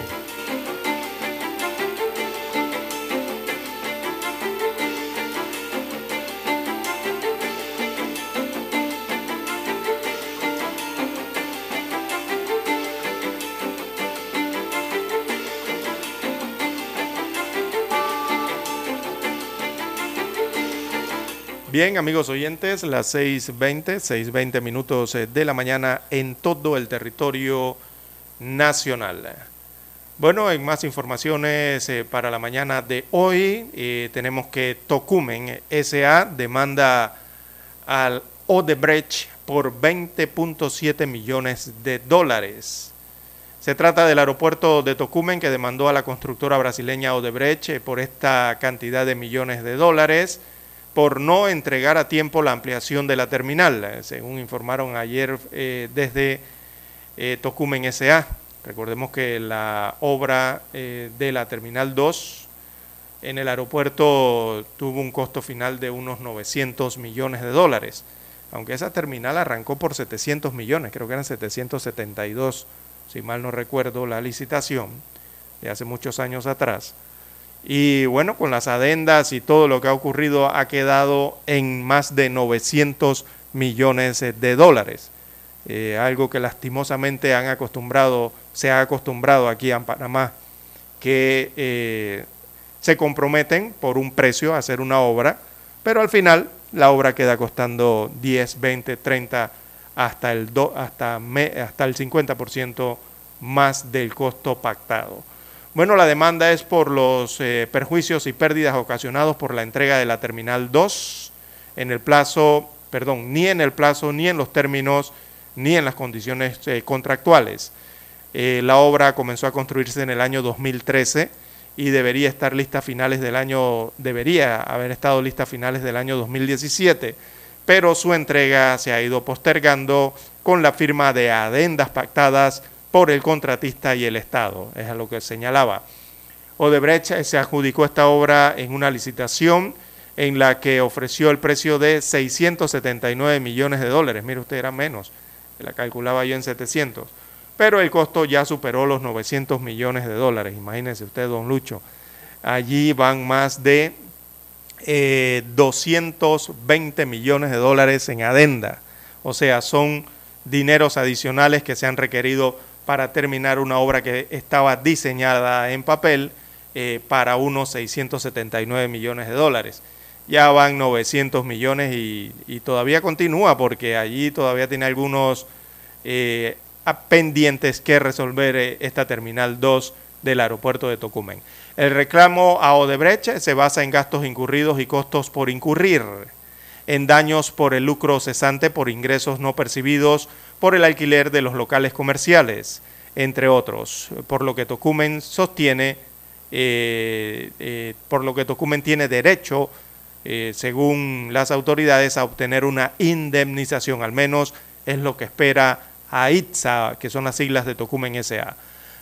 Bien, amigos oyentes, las 6.20, 6.20 minutos eh, de la mañana en todo el territorio nacional. Bueno, en más informaciones eh, para la mañana de hoy, eh, tenemos que Tocumen SA demanda al Odebrecht por 20.7 millones de dólares. Se trata del aeropuerto de Tocumen que demandó a la constructora brasileña Odebrecht por esta cantidad de millones de dólares por no entregar a tiempo la ampliación de la terminal, eh, según informaron ayer eh, desde Tocumen SA. Recordemos que la obra de la Terminal 2 en el aeropuerto tuvo un costo final de unos 900 millones de dólares, aunque esa terminal arrancó por 700 millones, creo que eran 772 si mal no recuerdo, la licitación de hace muchos años atrás. Y bueno, con las adendas y todo lo que ha ocurrido ha quedado en más de 900 millones de dólares. Eh, algo que lastimosamente han acostumbrado, se ha acostumbrado aquí en Panamá, que eh, se comprometen por un precio a hacer una obra, pero al final la obra queda costando 10, 20, 30 hasta el, hasta, hasta el 50% más del costo pactado. Bueno, la demanda es por los eh, perjuicios y pérdidas ocasionados por la entrega de la Terminal 2 en el plazo, perdón, ni en el plazo, ni en los términos, ni en las condiciones eh, contractuales. Eh, la obra comenzó a construirse en el año 2013 y debería estar lista a finales del año, debería haber estado lista a finales del año 2017 pero su entrega se ha ido postergando con la firma de adendas pactadas por el contratista y el Estado, es a lo que señalaba. Odebrecht se adjudicó esta obra en una licitación en la que ofreció el precio de 679 millones de dólares. Mire usted, era menos, la calculaba yo en 700. Pero el costo ya superó los 900 millones de dólares. Imagínense usted, don Lucho. Allí van más de 220 eh, millones de dólares en adenda. O sea, son dineros adicionales que se han requerido para terminar una obra que estaba diseñada en papel eh, para unos 679 millones de dólares. Ya van 900 millones y, todavía continúa porque allí todavía tiene algunos eh, pendientes que resolver esta Terminal 2 del aeropuerto de Tocumen. El reclamo a Odebrecht se basa en gastos incurridos y costos por incurrir, en daños por el lucro cesante por ingresos no percibidos por el alquiler de los locales comerciales, entre otros, por lo que Tocumen sostiene, eh, eh, por lo que Tocumen tiene derecho, eh, según las autoridades, a obtener una indemnización, al menos es lo que espera AITSA, que son las siglas de Tocumen S.A.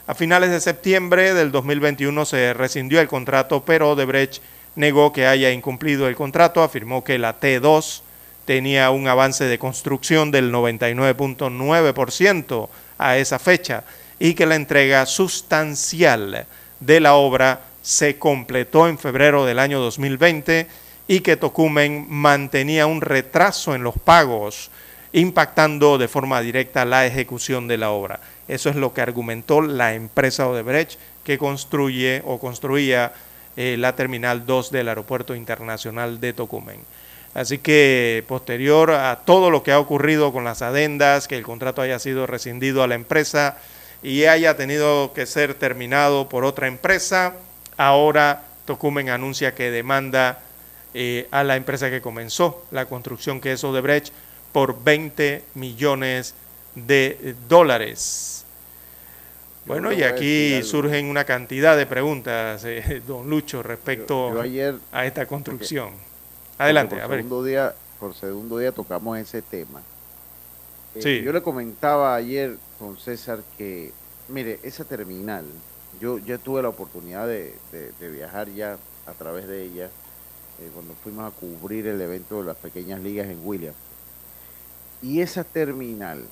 A finales de septiembre del 2021 se rescindió el contrato, pero Odebrecht negó que haya incumplido el contrato, afirmó que la T2 tenía un avance de construcción del 99.9% a esa fecha y que la entrega sustancial de la obra se completó en febrero del año 2020 y que Tocumen mantenía un retraso en los pagos, impactando de forma directa la ejecución de la obra. Eso es lo que argumentó la empresa Odebrecht que construye o construía eh, la Terminal 2 del Aeropuerto Internacional de Tocumen. Así que posterior a todo lo que ha ocurrido con las adendas, que el contrato haya sido rescindido a la empresa y haya tenido que ser terminado por otra empresa, ahora Tocumen anuncia que demanda eh, a la empresa que comenzó la construcción, que es Odebrecht, por 20 millones de dólares. Bueno, y aquí surgen una cantidad de preguntas, eh, don Lucho, respecto a esta construcción. Adelante, por a ver. Segundo día, por segundo día tocamos ese tema. Eh, yo le comentaba ayer con César que, mire, esa terminal, yo, yo tuve la oportunidad de, viajar ya a través de ella eh, cuando fuimos a cubrir el evento de las pequeñas ligas en Williams. Y esa terminal,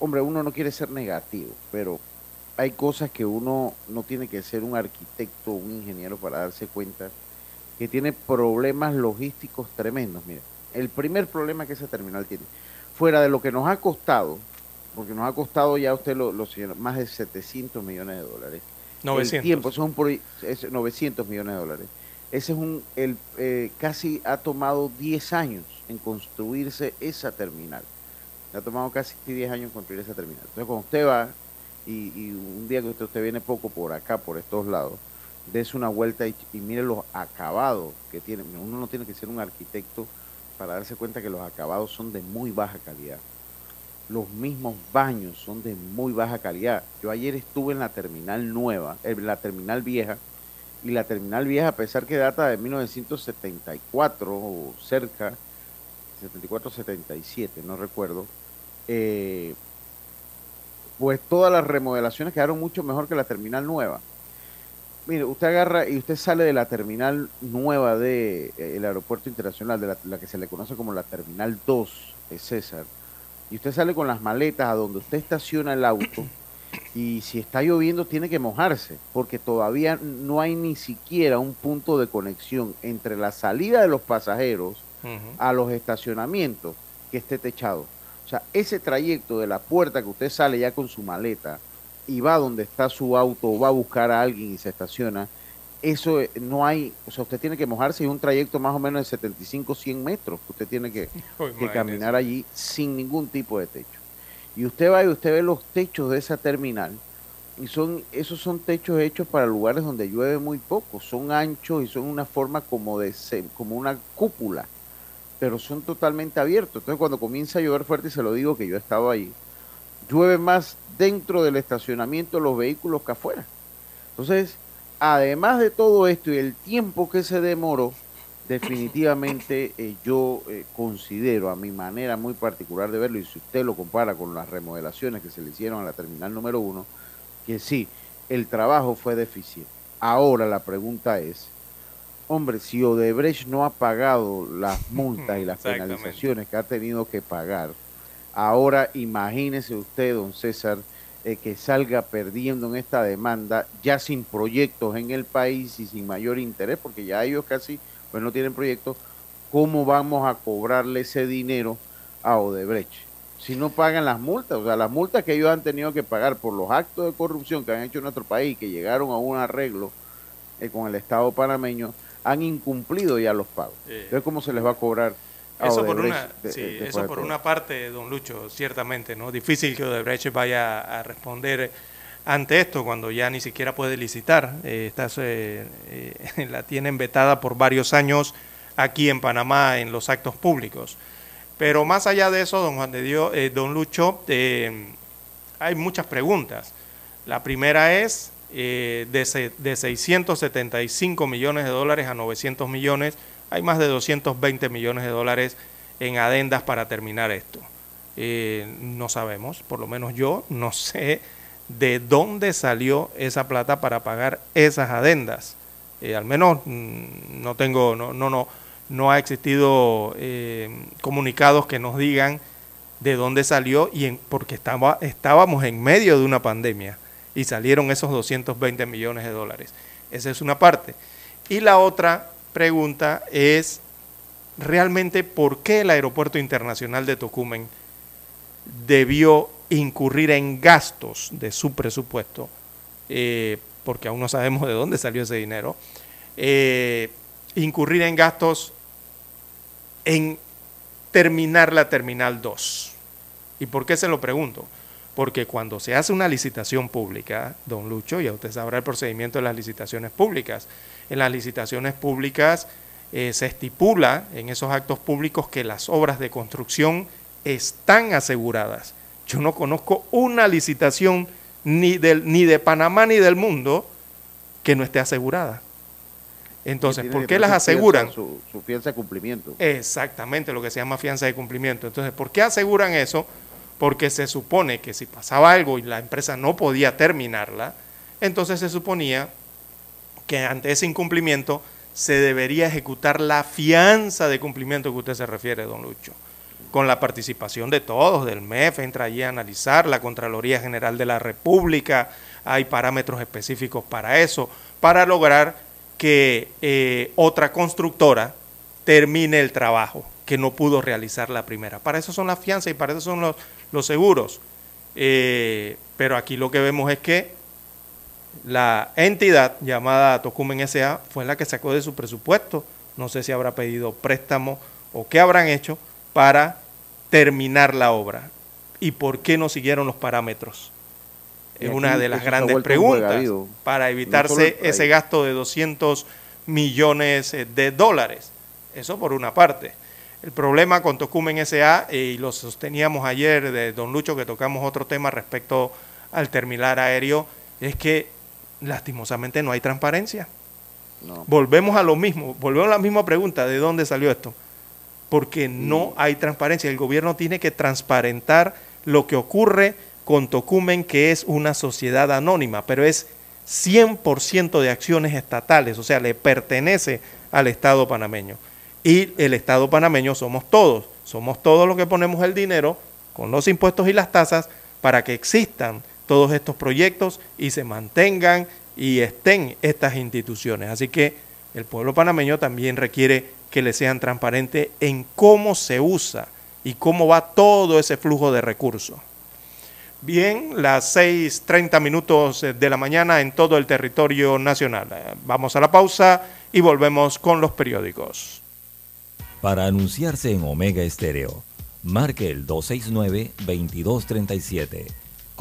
hombre, uno no quiere ser negativo, pero hay cosas que uno no tiene que ser un arquitecto, un ingeniero para darse cuenta que tiene problemas logísticos tremendos. Mira, el primer problema que esa terminal tiene, fuera de lo que nos ha costado, porque nos ha costado ya usted lo, más de 700 millones de dólares. 900. El tiempo, son es 900 millones de dólares. Ese es un, el, eh, casi ha tomado 10 años en construirse esa terminal. Ha tomado casi 10 años en construir esa terminal. Entonces, cuando usted va y, un día que usted, viene poco por acá, por estos lados, des una vuelta y, mire los acabados que tiene. Uno no tiene que ser un arquitecto para darse cuenta que los acabados son de muy baja calidad. los mismos baños son de muy baja calidad. Yo ayer estuve en la terminal nueva, en la terminal vieja, y la terminal vieja, a pesar que data de 1974 o cerca, 74-77, no recuerdo, eh, pues todas las remodelaciones quedaron mucho mejor que la terminal nueva. Mire, usted agarra y usted sale de la terminal nueva del de, el aeropuerto internacional, de la, la, que se le conoce como la terminal 2 de César, y usted sale con las maletas a donde usted estaciona el auto, y si está lloviendo tiene que mojarse, porque todavía no hay ni siquiera un punto de conexión entre la salida de los pasajeros uh -huh. a los estacionamientos que esté techado. O sea, ese trayecto de la puerta que usted sale ya con su maleta y va donde está su auto va a buscar a alguien y se estaciona, eso no hay, o sea, usted tiene que mojarse y un trayecto más o menos de 75, 100 metros que usted tiene que, que caminar allí sin ningún tipo de techo. Y usted va y usted ve los techos de esa terminal y son esos son techos hechos para lugares donde llueve muy poco, son anchos y son una forma como de como una cúpula, pero son totalmente abiertos. Entonces cuando comienza a llover fuerte, y se lo digo que yo he estado ahí, llueve más dentro del estacionamiento los vehículos que afuera. Entonces, además de todo esto y el tiempo que se demoró, definitivamente eh, yo eh, considero a mi manera muy particular de verlo, y si usted lo compara con las remodelaciones que se le hicieron a la terminal número uno, que sí, el trabajo fue deficiente. Ahora la pregunta es, hombre, si Odebrecht no ha pagado las multas y las penalizaciones que ha tenido que pagar, ahora imagínese usted, don César, eh, que salga perdiendo en esta demanda, ya sin proyectos en el país y sin mayor interés, porque ya ellos casi pues no tienen proyectos, ¿cómo vamos a cobrarle ese dinero a Odebrecht? Si no pagan las multas, o sea, las multas que ellos han tenido que pagar por los actos de corrupción que han hecho en nuestro país, que llegaron a un arreglo eh, con el Estado panameño, han incumplido ya los pagos. Entonces, ¿cómo se les va a cobrar? A eso por una, de, sí, de, eso por una parte, don Lucho, ciertamente, ¿no? Difícil que Odebrecht vaya a responder ante esto cuando ya ni siquiera puede licitar. Eh, eh, eh, la tienen vetada por varios años aquí en Panamá en los actos públicos. Pero más allá de eso, don Juan de Dios, don Lucho, hay muchas preguntas. La primera es de, de 675 millones de dólares a 900 millones, hay más de 220 millones de dólares en adendas para terminar esto. no sabemos, por lo menos yo no sé de dónde salió esa plata para pagar esas adendas. Eh, al menos mm, no tengo, no, no, no, no ha existido eh, comunicados que nos digan de dónde salió y en, porque estábamos en medio de una pandemia y salieron esos 220 millones de dólares. Esa es una parte. Y la otra pregunta es realmente por qué el Aeropuerto Internacional de Tocumen debió incurrir en gastos de su presupuesto, eh, porque aún no sabemos de dónde salió ese dinero, eh, incurrir en gastos en terminar la Terminal 2. ¿Y por qué se lo pregunto? Porque cuando se hace una licitación pública, don Lucho, ya usted sabrá el procedimiento de las licitaciones públicas, en las licitaciones públicas eh, se estipula en esos actos públicos que las obras de construcción están aseguradas yo no conozco una licitación ni, del, ni de Panamá ni del mundo que no esté asegurada. Entonces, ¿por qué las aseguran? Su, su, fianza de cumplimiento. Exactamente, lo que se llama fianza de cumplimiento. Entonces, ¿por qué aseguran eso? Porque se supone que si pasaba algo y la empresa no podía terminarla, entonces se suponía que ante ese incumplimiento se debería ejecutar la fianza de cumplimiento que usted se refiere, don Lucho con la participación de todos, del MEF, entra allí a analizar, la Contraloría General de la República, hay parámetros específicos para eso, para lograr que eh, otra constructora termine el trabajo que no pudo realizar la primera. Para eso son las fianzas y para eso son los, seguros. Eh, pero aquí lo que vemos es que la entidad llamada Tocumen S.A. fue la que sacó de su presupuesto. No sé si habrá pedido préstamo o qué habrán hecho para terminar la obra. ¿Y por qué no siguieron los parámetros? Es una de las grandes preguntas para evitarse no ese gasto de 200 millones eh, de dólares. Eso por una parte. El problema con Tocumen S.A., y lo sosteníamos ayer de Don Lucho, que tocamos otro tema respecto al terminal aéreo, es que lastimosamente no hay transparencia. Volvemos a lo mismo, volvemos a la misma pregunta, ¿de dónde salió esto? Porque no mm. hay transparencia. El gobierno tiene que transparentar lo que ocurre con Tocumen, que es una sociedad anónima, pero es 100% de acciones estatales, o sea, le pertenece al Estado panameño. Y el Estado panameño somos todos, somos todos los que ponemos el dinero con los impuestos y las tasas para que existan todos estos proyectos y se mantengan y estén estas instituciones. Así que el pueblo panameño también requiere que le sean transparentes en cómo se usa y cómo va todo ese flujo de recursos. Bien, las 6.30 minutos de la mañana en todo el territorio nacional. Vamos a la pausa y volvemos con los periódicos. Para anunciarse en Omega Estéreo, marque el 269-2237.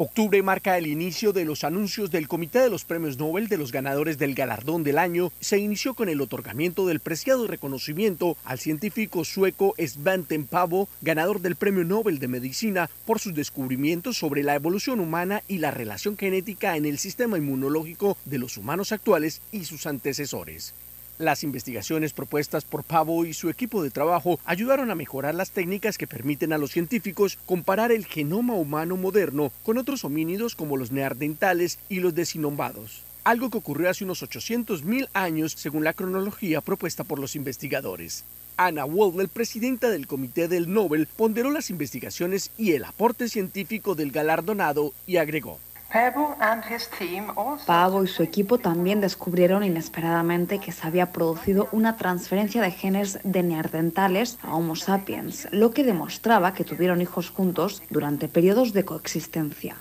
Octubre marca el inicio de los anuncios del Comité de los Premios Nobel de los ganadores del galardón del año. Se inició con el otorgamiento del preciado reconocimiento al científico sueco Svante Pavo, ganador del Premio Nobel de Medicina por sus descubrimientos sobre la evolución humana y la relación genética en el sistema inmunológico de los humanos actuales y sus antecesores. Las investigaciones propuestas por Pavo y su equipo de trabajo ayudaron a mejorar las técnicas que permiten a los científicos comparar el genoma humano moderno con otros homínidos como los neandertales y los desinombados algo que ocurrió hace unos 800.000 años según la cronología propuesta por los investigadores. Anna Waldel, presidenta del Comité del Nobel, ponderó las investigaciones y el aporte científico del galardonado y agregó. Pavo y su equipo también descubrieron inesperadamente que se había producido una transferencia de genes de neandertales a Homo sapiens, lo que demostraba que tuvieron hijos juntos durante periodos de coexistencia.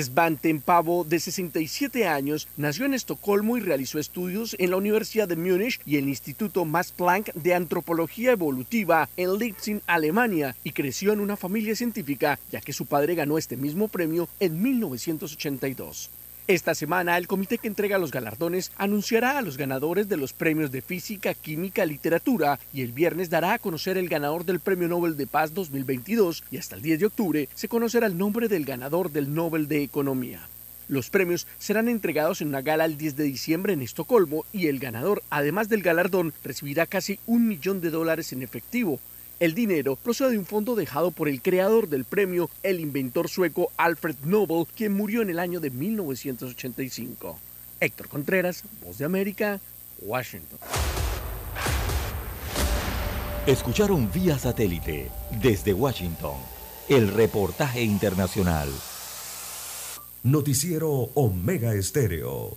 Svante Pavo, de 67 años, nació en Estocolmo y realizó estudios en la Universidad de Múnich y el Instituto Max Planck de Antropología Evolutiva en Leipzig, Alemania, y creció en una familia científica, ya que su padre ganó este mismo premio en 1982. Esta semana, el comité que entrega los galardones anunciará a los ganadores de los premios de Física, Química, Literatura y el viernes dará a conocer el ganador del Premio Nobel de Paz 2022 y hasta el 10 de octubre se conocerá el nombre del ganador del Nobel de Economía. Los premios serán entregados en una gala el 10 de diciembre en Estocolmo y el ganador, además del galardón, recibirá casi un millón de dólares en efectivo, el dinero procede de un fondo dejado por el creador del premio, el inventor sueco Alfred Nobel, quien murió en el año de 1985. Héctor Contreras, Voz de América, Washington. Escucharon vía satélite desde Washington el reportaje internacional. Noticiero Omega Estéreo.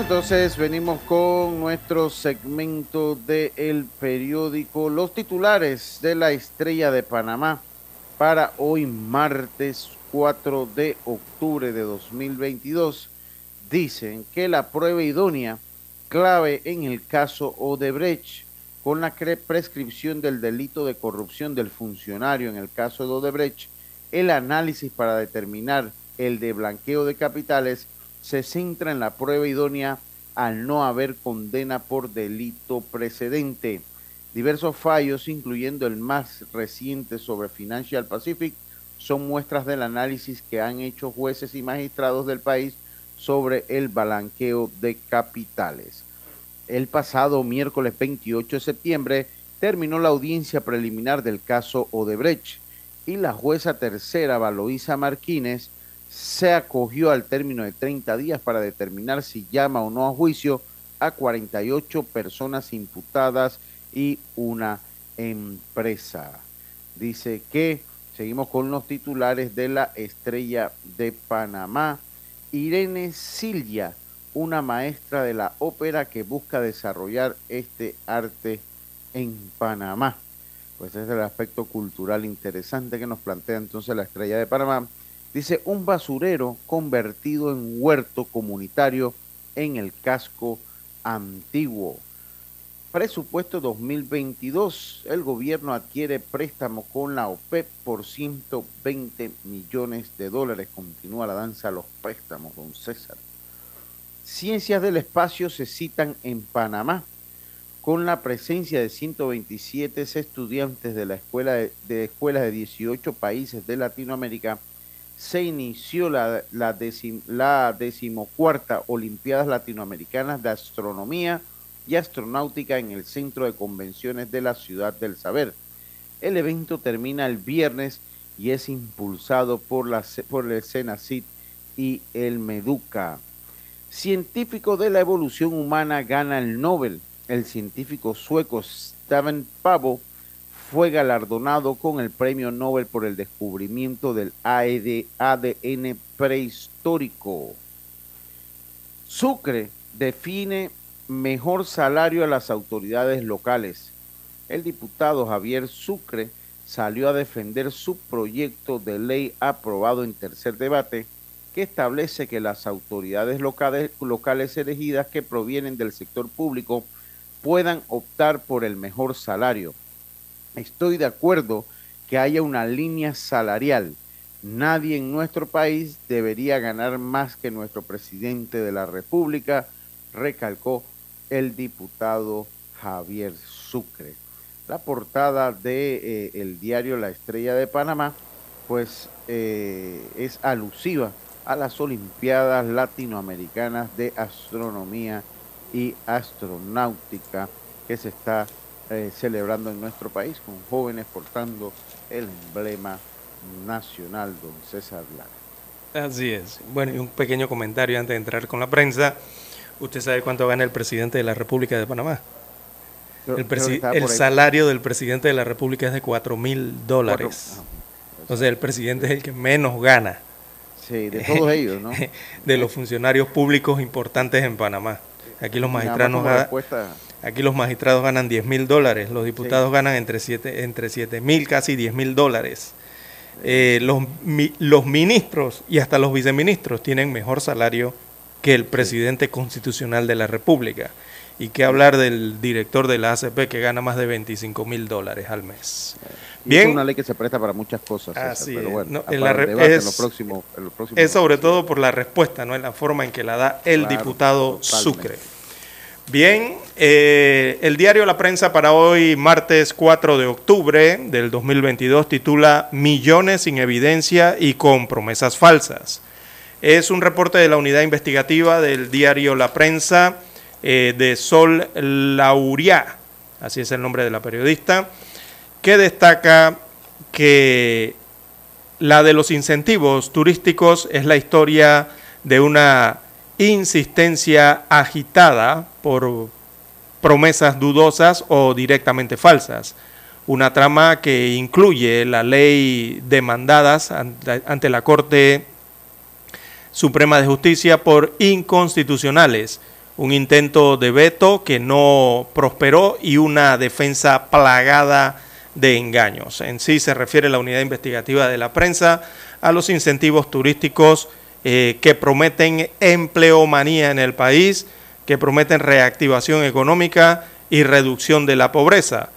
Entonces venimos con nuestro segmento del periódico Los titulares de la Estrella de Panamá para hoy martes 4 de octubre de 2022. Dicen que la prueba idónea clave en el caso Odebrecht, con la prescripción del delito de corrupción del funcionario en el caso de Odebrecht, el análisis para determinar el de blanqueo de capitales se centra en la prueba idónea al no haber condena por delito precedente. Diversos fallos, incluyendo el más reciente sobre Financial Pacific, son muestras del análisis que han hecho jueces y magistrados del país sobre el blanqueo de capitales. El pasado miércoles 28 de septiembre terminó la audiencia preliminar del caso Odebrecht y la jueza tercera, Valoisa Martínez, se acogió al término de 30 días para determinar si llama o no a juicio a 48 personas imputadas y una empresa. Dice que seguimos con los titulares de la estrella de Panamá. Irene Silvia, una maestra de la ópera que busca desarrollar este arte en Panamá. Pues es el aspecto cultural interesante que nos plantea entonces la estrella de Panamá. Dice, un basurero convertido en huerto comunitario en el casco antiguo. Presupuesto 2022. El gobierno adquiere préstamo con la OPEP por 120 millones de dólares. Continúa la danza a los préstamos, don César. Ciencias del espacio se citan en Panamá con la presencia de 127 estudiantes de la escuela de escuelas de 18 países de Latinoamérica se inició la, la, la decimocuarta Olimpiadas Latinoamericanas de Astronomía y Astronáutica en el Centro de Convenciones de la Ciudad del Saber. El evento termina el viernes y es impulsado por, la, por el Senacit y el Meduca. Científico de la evolución humana gana el Nobel. El científico sueco Steven Pavo fue galardonado con el Premio Nobel por el descubrimiento del ADN prehistórico. Sucre define mejor salario a las autoridades locales. El diputado Javier Sucre salió a defender su proyecto de ley aprobado en tercer debate que establece que las autoridades locales, locales elegidas que provienen del sector público puedan optar por el mejor salario estoy de acuerdo que haya una línea salarial. Nadie en nuestro país debería ganar más que nuestro presidente de la República, recalcó el diputado Javier Sucre. La portada de eh, el diario La Estrella de Panamá, pues eh, es alusiva a las Olimpiadas Latinoamericanas de Astronomía y Astronáutica que se está eh, celebrando en nuestro país con jóvenes portando el emblema nacional, don César Lara. Así es. Bueno, y un pequeño comentario antes de entrar con la prensa. ¿Usted sabe cuánto gana el presidente de la República de Panamá? el, salario del presidente de la República es de 4 mil dólares. O sea, el presidente es el que menos gana. Sí, de todos ellos, ¿no? de los funcionarios públicos importantes en Panamá. Aquí los magistrados, aquí los magistrados ganan 10 mil dólares, los diputados ganan entre 7 entre siete mil, casi 10 mil dólares. Eh, los, los ministros y hasta los viceministros tienen mejor salario que el presidente constitucional de la República. Y qué hablar del director de la ACP que gana más de 25 mil dólares al mes. Bien. Es una ley que se presta para muchas cosas. Así pero bueno, es, es sobre todo por la respuesta, no en la forma en que la da el diputado Sucre. Bien, eh, el diario La Prensa para hoy, martes 4 de octubre del 2022, titula Millones sin evidencia y con promesas falsas. Es un reporte de la unidad investigativa del diario La Prensa eh, de Sol Lauria, así es el nombre de la periodista, que destaca que la de los incentivos turísticos es la historia de una insistencia agitada por promesas dudosas o directamente falsas. Una trama que incluye la ley demandadas ante la Corte Suprema de Justicia por inconstitucionales, un intento de veto que no prosperó y una defensa plagada de engaños. En sí se refiere la unidad investigativa de la prensa a los incentivos turísticos eh, que prometen empleomanía en el país, que prometen reactivación económica y reducción de la pobreza,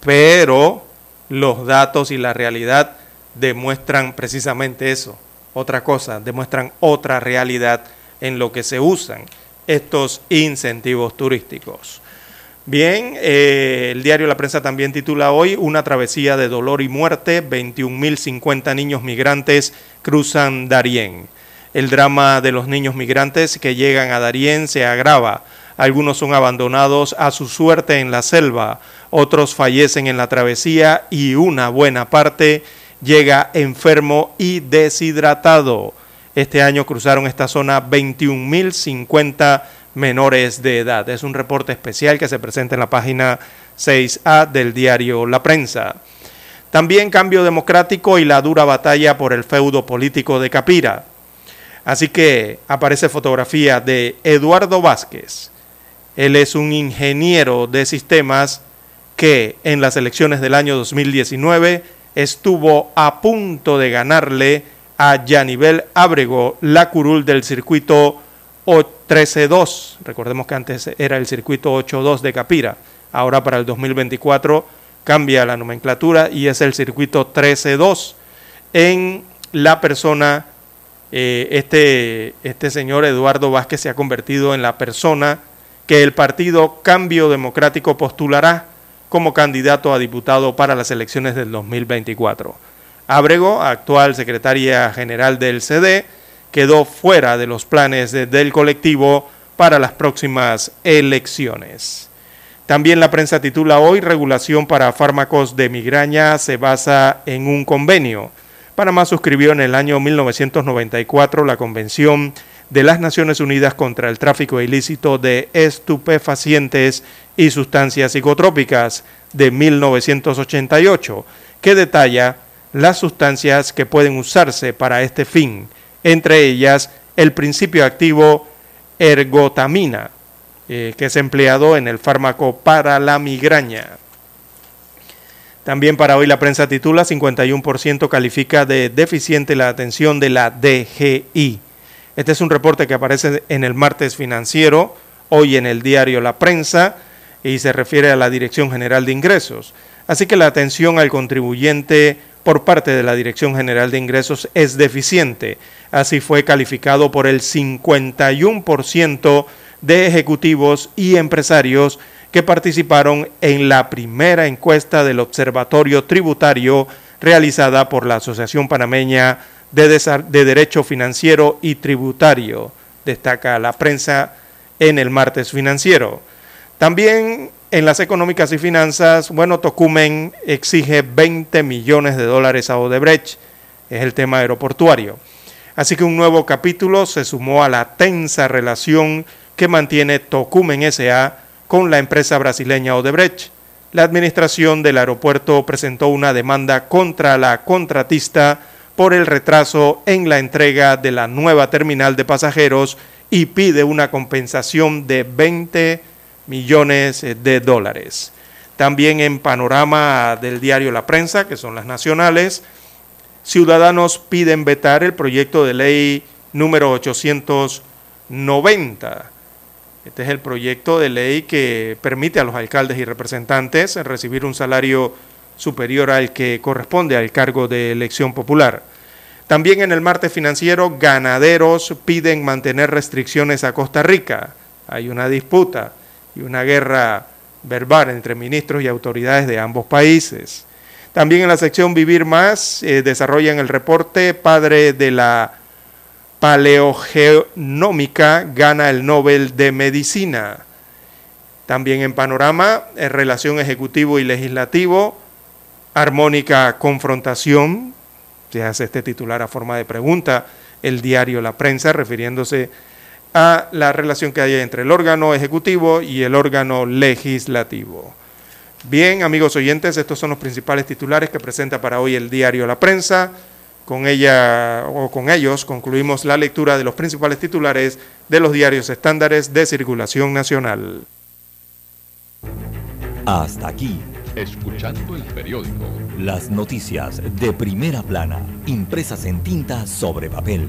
pero los datos y la realidad demuestran precisamente eso, otra cosa, demuestran otra realidad en lo que se usan estos incentivos turísticos. Bien, eh, el diario La Prensa también titula hoy Una travesía de dolor y muerte, 21.050 niños migrantes cruzan Darién. El drama de los niños migrantes que llegan a Darién se agrava. Algunos son abandonados a su suerte en la selva, otros fallecen en la travesía y una buena parte llega enfermo y deshidratado. Este año cruzaron esta zona 21.050 menores de edad. Es un reporte especial que se presenta en la página 6A del diario La Prensa. También cambio democrático y la dura batalla por el feudo político de Capira. Así que aparece fotografía de Eduardo Vázquez. Él es un ingeniero de sistemas que en las elecciones del año 2019 estuvo a punto de ganarle a Yanivel Ábrego, la curul del circuito 13-2. Recordemos que antes era el circuito 8-2 de Capira. Ahora para el 2024 cambia la nomenclatura y es el circuito 13-2 en la persona, eh, este, este señor Eduardo Vázquez se ha convertido en la persona que el partido Cambio Democrático postulará como candidato a diputado para las elecciones del 2024. Ábrego, actual secretaria general del CD, quedó fuera de los planes del colectivo para las próximas elecciones. También la prensa titula hoy Regulación para fármacos de migraña se basa en un convenio. Panamá suscribió en el año 1994 la Convención de las Naciones Unidas contra el Tráfico Ilícito de Estupefacientes y Sustancias Psicotrópicas de 1988, que detalla las sustancias que pueden usarse para este fin, entre ellas el principio activo ergotamina, eh, que es empleado en el fármaco para la migraña. También para hoy la prensa titula 51% califica de deficiente la atención de la DGI. Este es un reporte que aparece en el martes financiero, hoy en el diario La Prensa, y se refiere a la Dirección General de Ingresos. Así que la atención al contribuyente por parte de la Dirección General de Ingresos es deficiente. Así fue calificado por el 51% de ejecutivos y empresarios que participaron en la primera encuesta del Observatorio Tributario realizada por la Asociación Panameña de, de, Derecho Financiero y Tributario, destaca la prensa en el martes financiero. También en las económicas y finanzas, bueno, Tocumen exige 20 millones de dólares a Odebrecht, es el tema aeroportuario. Así que un nuevo capítulo se sumó a la tensa relación que mantiene Tocumen SA con la empresa brasileña Odebrecht. La administración del aeropuerto presentó una demanda contra la contratista por el retraso en la entrega de la nueva terminal de pasajeros y pide una compensación de 20 millones de dólares. También en panorama del diario La Prensa, que son las nacionales, ciudadanos piden vetar el proyecto de ley número 890. Este es el proyecto de ley que permite a los alcaldes y representantes recibir un salario superior al que corresponde al cargo de elección popular. También en el martes financiero, ganaderos piden mantener restricciones a Costa Rica. Hay una disputa y una guerra verbal entre ministros y autoridades de ambos países. También en la sección Vivir Más eh, desarrollan el reporte Padre de la Paleogenómica gana el Nobel de Medicina. También en Panorama, en relación ejecutivo y legislativo, armónica confrontación, se hace este titular a forma de pregunta, el diario La Prensa, refiriéndose a la relación que hay entre el órgano ejecutivo y el órgano legislativo. Bien, amigos oyentes, estos son los principales titulares que presenta para hoy el diario La Prensa. Con ella o con ellos concluimos la lectura de los principales titulares de los diarios estándares de circulación nacional. Hasta aquí. Escuchando el periódico. Las noticias de primera plana, impresas en tinta sobre papel.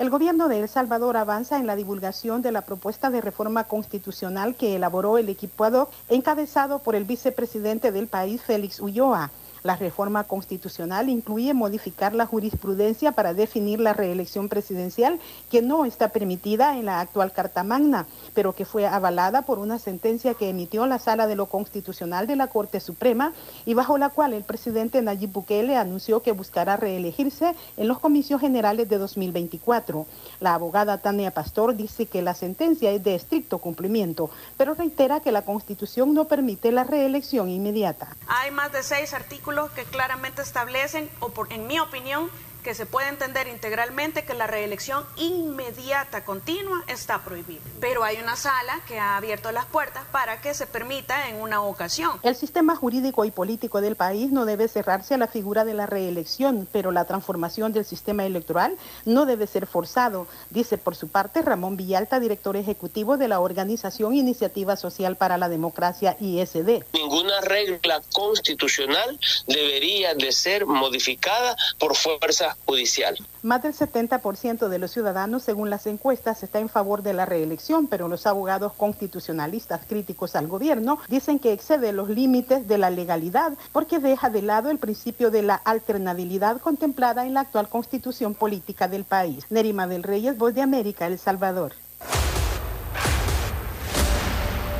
El gobierno de El Salvador avanza en la divulgación de la propuesta de reforma constitucional que elaboró el equipo ad hoc encabezado por el vicepresidente del país, Félix Ulloa. La reforma constitucional incluye modificar la jurisprudencia para definir la reelección presidencial que no está permitida en la actual Carta Magna, pero que fue avalada por una sentencia que emitió la Sala de lo Constitucional de la Corte Suprema y bajo la cual el presidente Nayib Bukele anunció que buscará reelegirse en los comicios generales de 2024. La abogada Tania Pastor dice que la sentencia es de estricto cumplimiento, pero reitera que la Constitución no permite la reelección inmediata. Hay más de seis artículos que claramente establecen, o por, en mi opinión, que se puede entender integralmente que la reelección inmediata, continua, está prohibida. Pero hay una sala que ha abierto las puertas para que se permita en una ocasión. El sistema jurídico y político del país no debe cerrarse a la figura de la reelección, pero la transformación del sistema electoral no debe ser forzado, dice por su parte Ramón Villalta, director ejecutivo de la organización Iniciativa Social para la Democracia ISD. Ninguna regla constitucional debería de ser modificada por judicial. Más del 70% de los ciudadanos, según las encuestas, está en favor de la reelección, pero los abogados constitucionalistas críticos al gobierno dicen que excede los límites de la legalidad porque deja de lado el principio de la alternabilidad contemplada en la actual constitución política del país. Nerima del Reyes, Voz de América, El Salvador.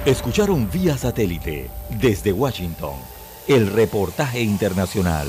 Escucharon vía satélite desde Washington el reportaje internacional.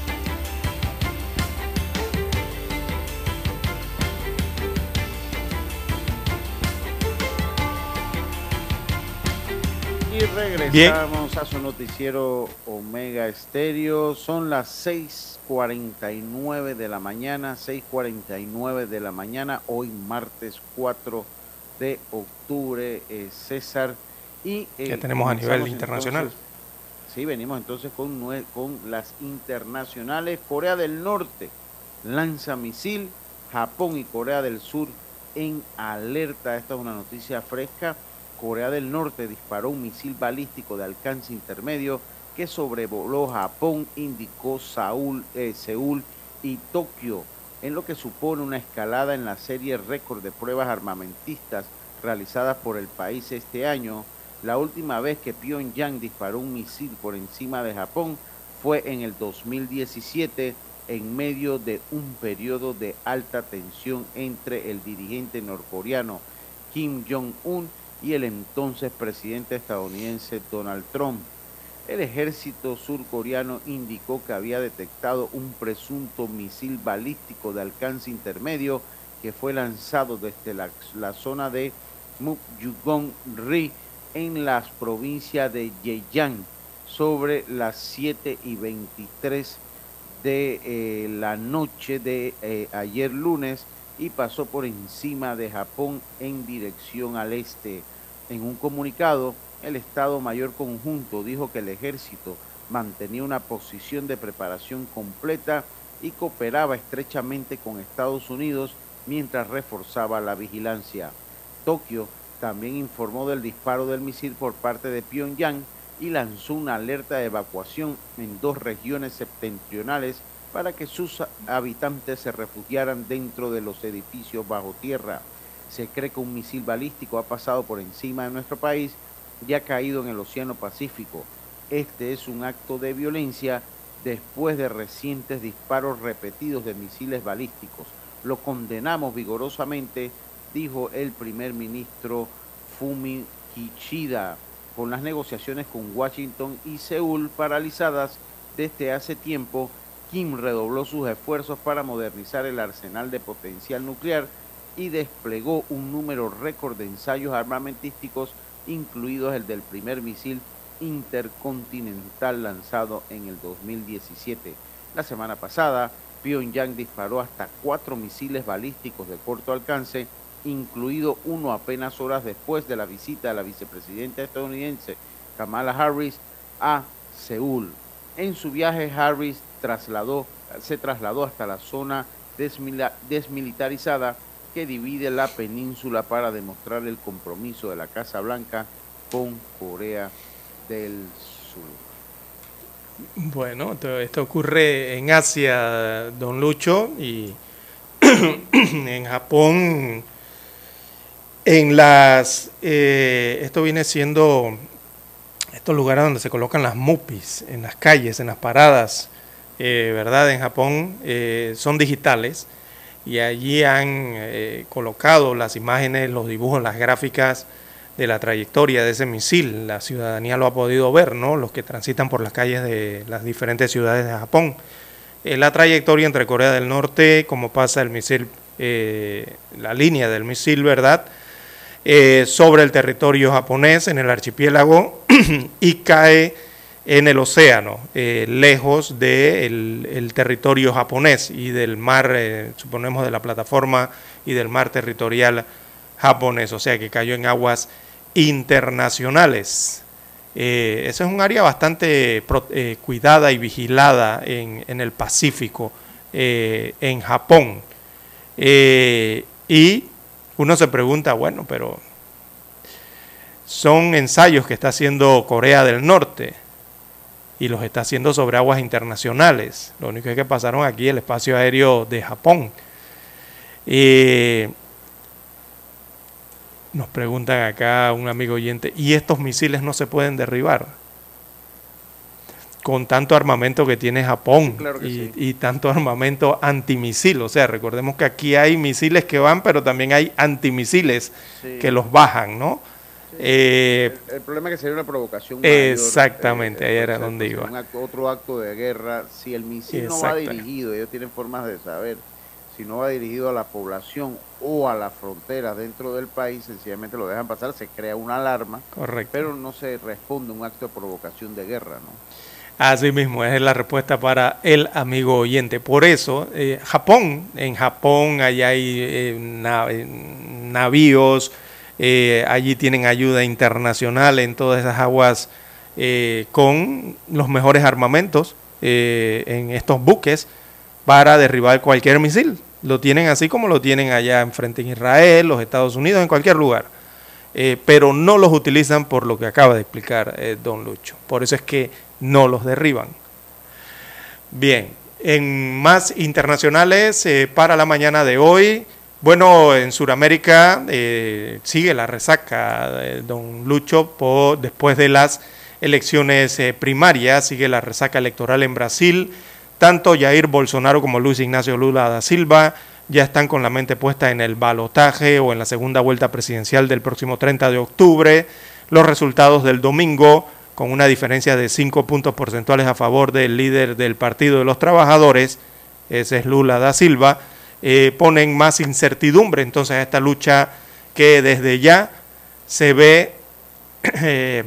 Regresamos a su noticiero Omega Estéreo. Son las 6:49 de la mañana, 6:49 de la mañana, hoy martes 4 de octubre, eh, César. Y eh, ya tenemos a nivel internacional. sí, venimos entonces con, con las internacionales. Corea del Norte lanza misil, Japón y Corea del Sur en alerta. Esta es una noticia fresca Corea del Norte disparó un misil balístico de alcance intermedio que sobrevoló Japón, indicó Saúl, eh, Seúl y Tokio, en lo que supone una escalada en la serie récord de pruebas armamentistas realizadas por el país este año. La última vez que Pyongyang disparó un misil por encima de Japón fue en el 2017 en medio de un periodo de alta tensión entre el dirigente norcoreano Kim Jong-un y el entonces presidente estadounidense Donald Trump. El ejército surcoreano indicó que había detectado un presunto misil balístico de alcance intermedio que fue lanzado desde la, zona de Mugyugon-ri en las provincias de Yeyang sobre las 7 y 23 de eh, la noche de eh, ayer lunes y pasó por encima de Japón en dirección al este. En un comunicado, el Estado Mayor Conjunto dijo que el ejército mantenía una posición de preparación completa y cooperaba estrechamente con Estados Unidos mientras reforzaba la vigilancia. Tokio también informó del disparo del misil por parte de Pyongyang y lanzó una alerta de evacuación en dos regiones septentrionales para que sus habitantes se refugiaran dentro de los edificios bajo tierra. Se cree que un misil balístico ha pasado por encima de nuestro país y ha caído en el Océano Pacífico. Este es un acto de violencia después de recientes disparos repetidos de misiles balísticos. Lo condenamos vigorosamente, dijo el primer ministro Fumi Kishida, con las negociaciones con Washington y Seúl paralizadas desde hace tiempo Kim redobló sus esfuerzos para modernizar el arsenal de potencial nuclear y desplegó un número récord de ensayos armamentísticos, incluidos el del primer misil intercontinental lanzado en el 2017. La semana pasada, Pyongyang disparó hasta cuatro misiles balísticos de corto alcance, incluido uno apenas horas después de la visita de la vicepresidenta estadounidense Kamala Harris a Seúl. En su viaje, Harris trasladó, se trasladó hasta la zona desmilitarizada que divide la península para demostrar el compromiso de la Casa Blanca con Corea del Sur. Bueno, esto ocurre en Asia, don Lucho, y en Japón, en las, eh, esto viene siendo estos lugares donde se colocan las mupis, en las calles, en las paradas, eh, ¿verdad? En Japón eh, son digitales y allí han eh, colocado las imágenes, los dibujos, las gráficas de la trayectoria de ese misil. La ciudadanía lo ha podido ver, ¿no? Los que transitan por las calles de las diferentes ciudades de Japón. la trayectoria entre Corea del Norte, cómo pasa el misil, la línea del misil, ¿verdad? sobre el territorio japonés en el archipiélago y cae en el océano, eh, lejos del el territorio japonés y del mar, eh, suponemos de la plataforma y del mar territorial japonés, o sea que cayó en aguas internacionales. Eh, es un área bastante cuidada y vigilada en el Pacífico, en Japón. y uno se pregunta, bueno, pero son ensayos que está haciendo Corea del Norte y los está haciendo sobre aguas internacionales. Lo único es que pasaron aquí el espacio aéreo de Japón. nos preguntan acá un amigo oyente, ¿y estos misiles no se pueden derribar? Con tanto armamento que tiene Japón y, tanto armamento antimisil. O sea, recordemos que aquí hay misiles que van, pero también hay antimisiles que los bajan, ¿no? Eh, el, problema es que sería una provocación. Exactamente, ahí era donde iba. otro acto de guerra, si el misil no va dirigido, ellos tienen formas de saber, si no va dirigido a la población o a las fronteras dentro del país, sencillamente lo dejan pasar, se crea una alarma, Correcto. pero no se responde un acto de provocación de guerra, ¿no? Así mismo, es la respuesta para el amigo oyente. Por eso, eh, Japón, en Japón allá hay eh, navíos, eh, allí tienen ayuda internacional en todas esas aguas eh, con los mejores armamentos eh, en estos buques para derribar cualquier misil. Lo tienen así como lo tienen allá enfrente en Israel, los Estados Unidos, en cualquier lugar. pero no los utilizan por lo que acaba de explicar don Lucho. Por eso es que no los derriban. Bien, en más internacionales para la mañana de hoy. Bueno, en Sudamérica eh, sigue la resaca, don Lucho, después de las elecciones eh, primarias, sigue la resaca electoral en Brasil, Tanto Jair Bolsonaro como Luis Ignacio Lula da Silva ya están con la mente puesta en el balotaje o en la segunda vuelta presidencial del próximo 30 de octubre. Los resultados del domingo, con una diferencia de 5 puntos porcentuales a favor del líder del Partido de los Trabajadores, ese es Lula da Silva, eh, ponen más incertidumbre entonces a esta lucha que desde ya se ve eh,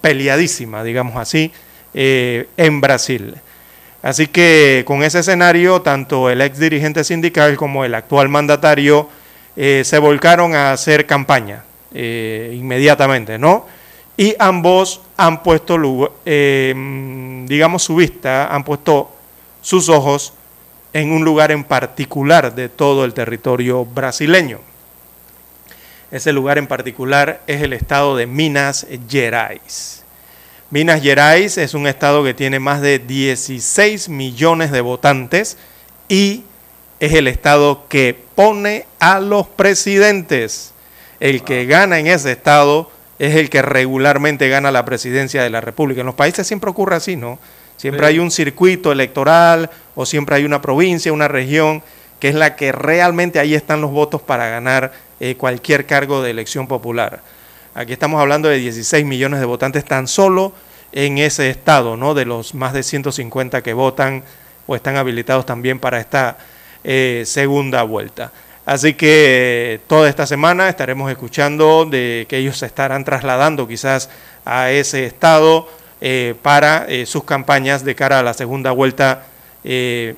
peleadísima, digamos así, eh, en Brasil. Así que con ese escenario, tanto el ex dirigente sindical como el actual mandatario se volcaron a hacer campaña inmediatamente, ¿no? Y ambos han puesto, digamos, su vista, han puesto sus ojos en un lugar en particular de todo el territorio brasileño. Ese lugar en particular es el estado de Minas Gerais. Minas Gerais es un estado que tiene más de 16 millones de votantes y es el estado que pone a los presidentes. El que gana en ese estado es el que regularmente gana la presidencia de la República. En los países siempre ocurre así, ¿no? Siempre hay un circuito electoral o siempre hay una provincia, una región, que es la que realmente ahí están los votos para ganar eh, cualquier cargo de elección popular. Aquí estamos hablando de 16 millones de votantes tan solo en ese estado, ¿no? De los más de 150 que votan o están habilitados también para esta eh, segunda vuelta. Así que eh, toda esta semana estaremos escuchando de que ellos se estarán trasladando quizás a ese estado eh, para eh, sus campañas de cara a la segunda vuelta eh,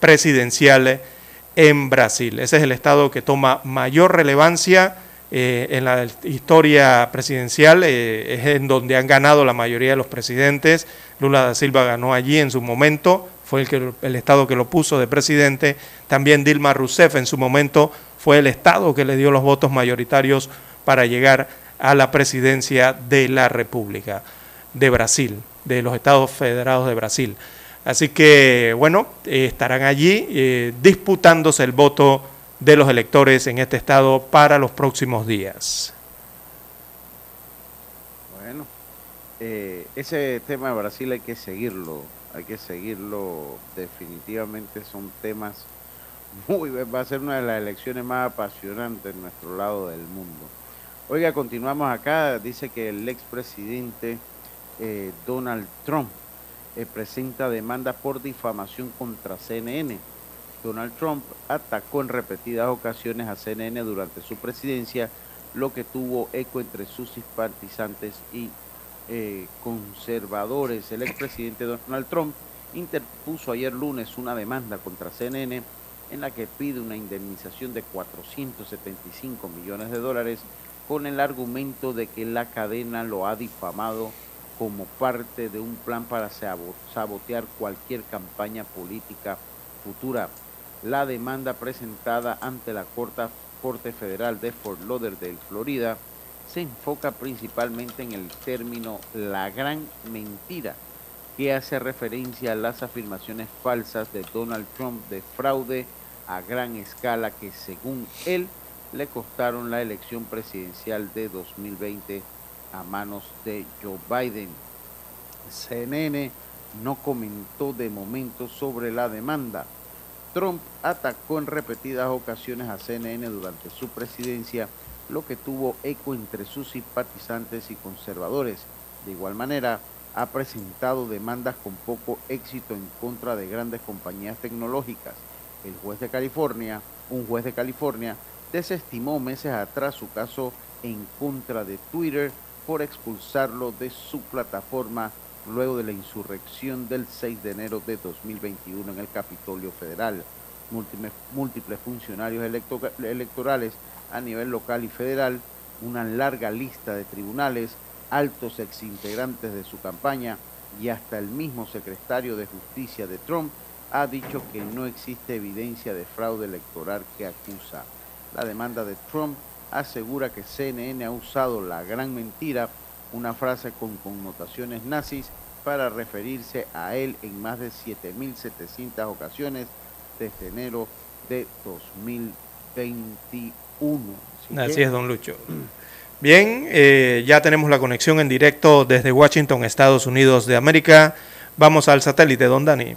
presidencial en Brasil. Ese es el estado que toma mayor relevancia en la historia presidencial, es en donde han ganado la mayoría de los presidentes. Lula da Silva ganó allí en su momento, fue el, estado que lo puso de presidente. También Dilma Rousseff en su momento fue el estado que le dio los votos mayoritarios para llegar a la presidencia de la República de Brasil, de los Estados Federados de Brasil. Así que, bueno, eh, estarán allí eh, disputándose el voto de los electores en este estado para los próximos días. Bueno, eh, ese tema de Brasil hay que seguirlo, hay que seguirlo definitivamente, son temas muy, va a ser una de las elecciones más apasionantes en nuestro lado del mundo. Oiga, continuamos acá, dice que el expresidente eh, Donald Trump eh, presenta demanda por difamación contra CNN. Donald Trump atacó en repetidas ocasiones a CNN durante su presidencia, lo que tuvo eco entre sus simpatizantes y eh, conservadores. El expresidente Donald Trump interpuso ayer lunes una demanda contra CNN en la que pide una indemnización de 475 millones de dólares con el argumento de que la cadena lo ha difamado como parte de un plan para sabotear cualquier campaña política futura. La demanda presentada ante la Corte Federal de Fort Lauderdale, Florida, se enfoca principalmente en el término la gran mentira, que hace referencia a las afirmaciones falsas de Donald Trump de fraude a gran escala que según él le costaron la elección presidencial de 2020 a manos de Joe Biden. CNN no comentó de momento sobre la demanda. Trump atacó en repetidas ocasiones a CNN durante su presidencia, lo que tuvo eco entre sus simpatizantes y conservadores. De igual manera, ha presentado demandas con poco éxito en contra de grandes compañías tecnológicas. El juez de California, un juez de California, desestimó meses atrás su caso en contra de Twitter por expulsarlo de su plataforma luego de la insurrección del 6 de enero de 2021 en el Capitolio Federal. Múltiples, funcionarios electorales a nivel local y federal, una larga lista de tribunales, altos exintegrantes de su campaña y hasta el mismo secretario de Justicia de Trump ha dicho que no existe evidencia de fraude electoral que acusa. La demanda de Trump asegura que CNN ha usado la gran mentira, una frase con connotaciones nazis, para referirse a él en más de 7.700 ocasiones desde enero de 2021. Así, es, don Lucho. Bien, eh, ya tenemos la conexión en directo desde Washington, Estados Unidos de América. Vamos al satélite, don Dani.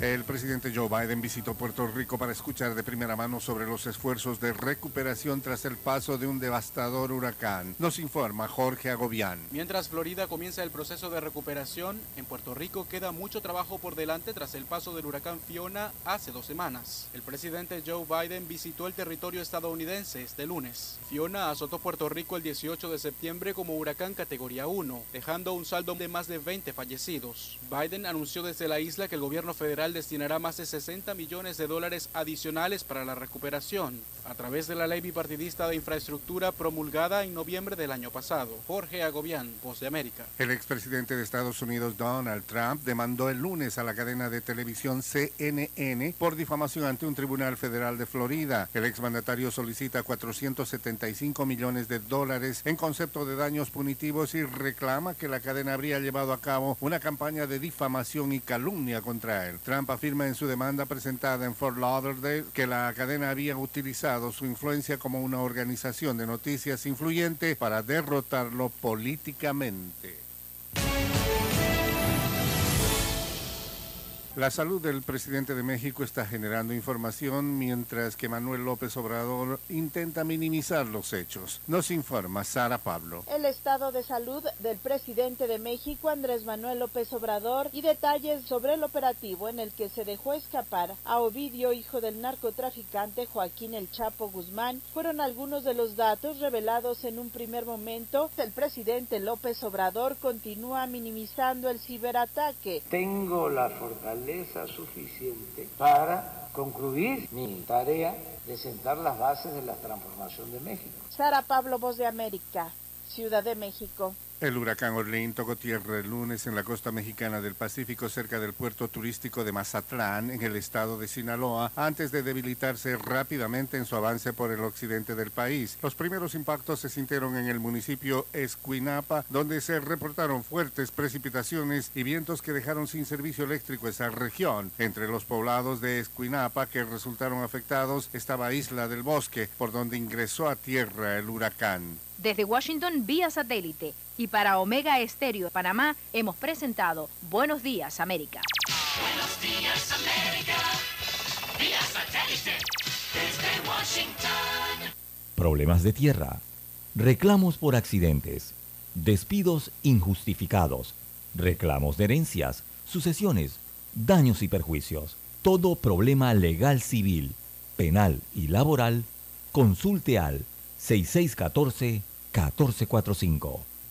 El presidente Joe Biden visitó Puerto Rico para escuchar de primera mano sobre los esfuerzos de recuperación tras el paso de un devastador huracán. Nos informa Jorge Agobián. Mientras Florida comienza el proceso de recuperación, en Puerto Rico queda mucho trabajo por delante tras el paso del huracán Fiona hace dos semanas. El presidente Joe Biden visitó el territorio estadounidense este lunes. Fiona azotó Puerto Rico el 18 de septiembre como huracán categoría 1, dejando un saldo de más de 20 fallecidos. Biden anunció desde la isla que el gobierno federal destinará más de 60 millones de dólares adicionales para la recuperación a través de la ley bipartidista de infraestructura promulgada en noviembre del año pasado. Jorge Agobián, Voz de América. El expresidente de Estados Unidos Donald Trump demandó el lunes a la cadena de televisión CNN por difamación ante un tribunal federal de Florida. El exmandatario solicita 475 millones de dólares en concepto de daños punitivos y reclama que la cadena habría llevado a cabo una campaña de difamación y calumnia contra él. Trump afirma en su demanda presentada en Fort Lauderdale que la cadena había utilizado su influencia como una organización de noticias influyente para derrotarlo políticamente. La salud del presidente de México está generando información mientras que Manuel López Obrador intenta minimizar los hechos. Nos informa Sara Pablo. El estado de salud del presidente de México, Andrés Manuel López Obrador, y detalles sobre el operativo en el que se dejó escapar a Ovidio, hijo del narcotraficante Joaquín El Chapo Guzmán, fueron algunos de los datos revelados en un primer momento. El presidente López Obrador continúa minimizando el ciberataque. Tengo la fortaleza suficiente para concluir mi tarea de sentar las bases de la transformación de México. Sara Pablo, Voz de América, Ciudad de México. El huracán Orleín tocó tierra el lunes en la costa mexicana del Pacífico cerca del puerto turístico de Mazatlán, en el estado de Sinaloa, antes de debilitarse rápidamente en su avance por el occidente del país. Los primeros impactos se sintieron en el municipio Escuinapa, donde se reportaron fuertes precipitaciones y vientos que dejaron sin servicio eléctrico esa región. Entre los poblados de Escuinapa que resultaron afectados estaba Isla del Bosque, por donde ingresó a tierra el huracán. Desde Washington vía satélite y para Omega Estéreo de Panamá hemos presentado Buenos Días América. Buenos días América, vía satélite desde Washington. Problemas de tierra, reclamos por accidentes, despidos injustificados, reclamos de herencias, sucesiones, daños y perjuicios. Todo problema legal civil, penal y laboral, consulte al 6614-1445.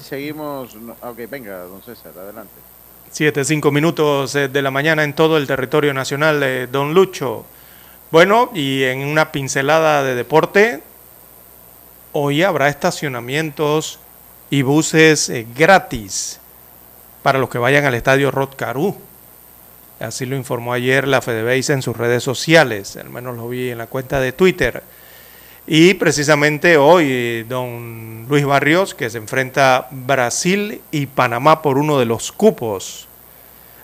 Seguimos. no, Ok, venga, don César, adelante. Siete, cinco minutos eh, de la mañana en todo el territorio nacional, eh, don Lucho. Bueno, y en una pincelada de deporte, hoy habrá estacionamientos y buses eh, gratis para los que vayan al estadio Rod Caru. Así lo informó ayer la FedeBase en sus redes sociales, al menos lo vi en la cuenta de Twitter. Y precisamente hoy, don Luis Barrios, que se enfrenta Brasil y Panamá por uno de los cupos.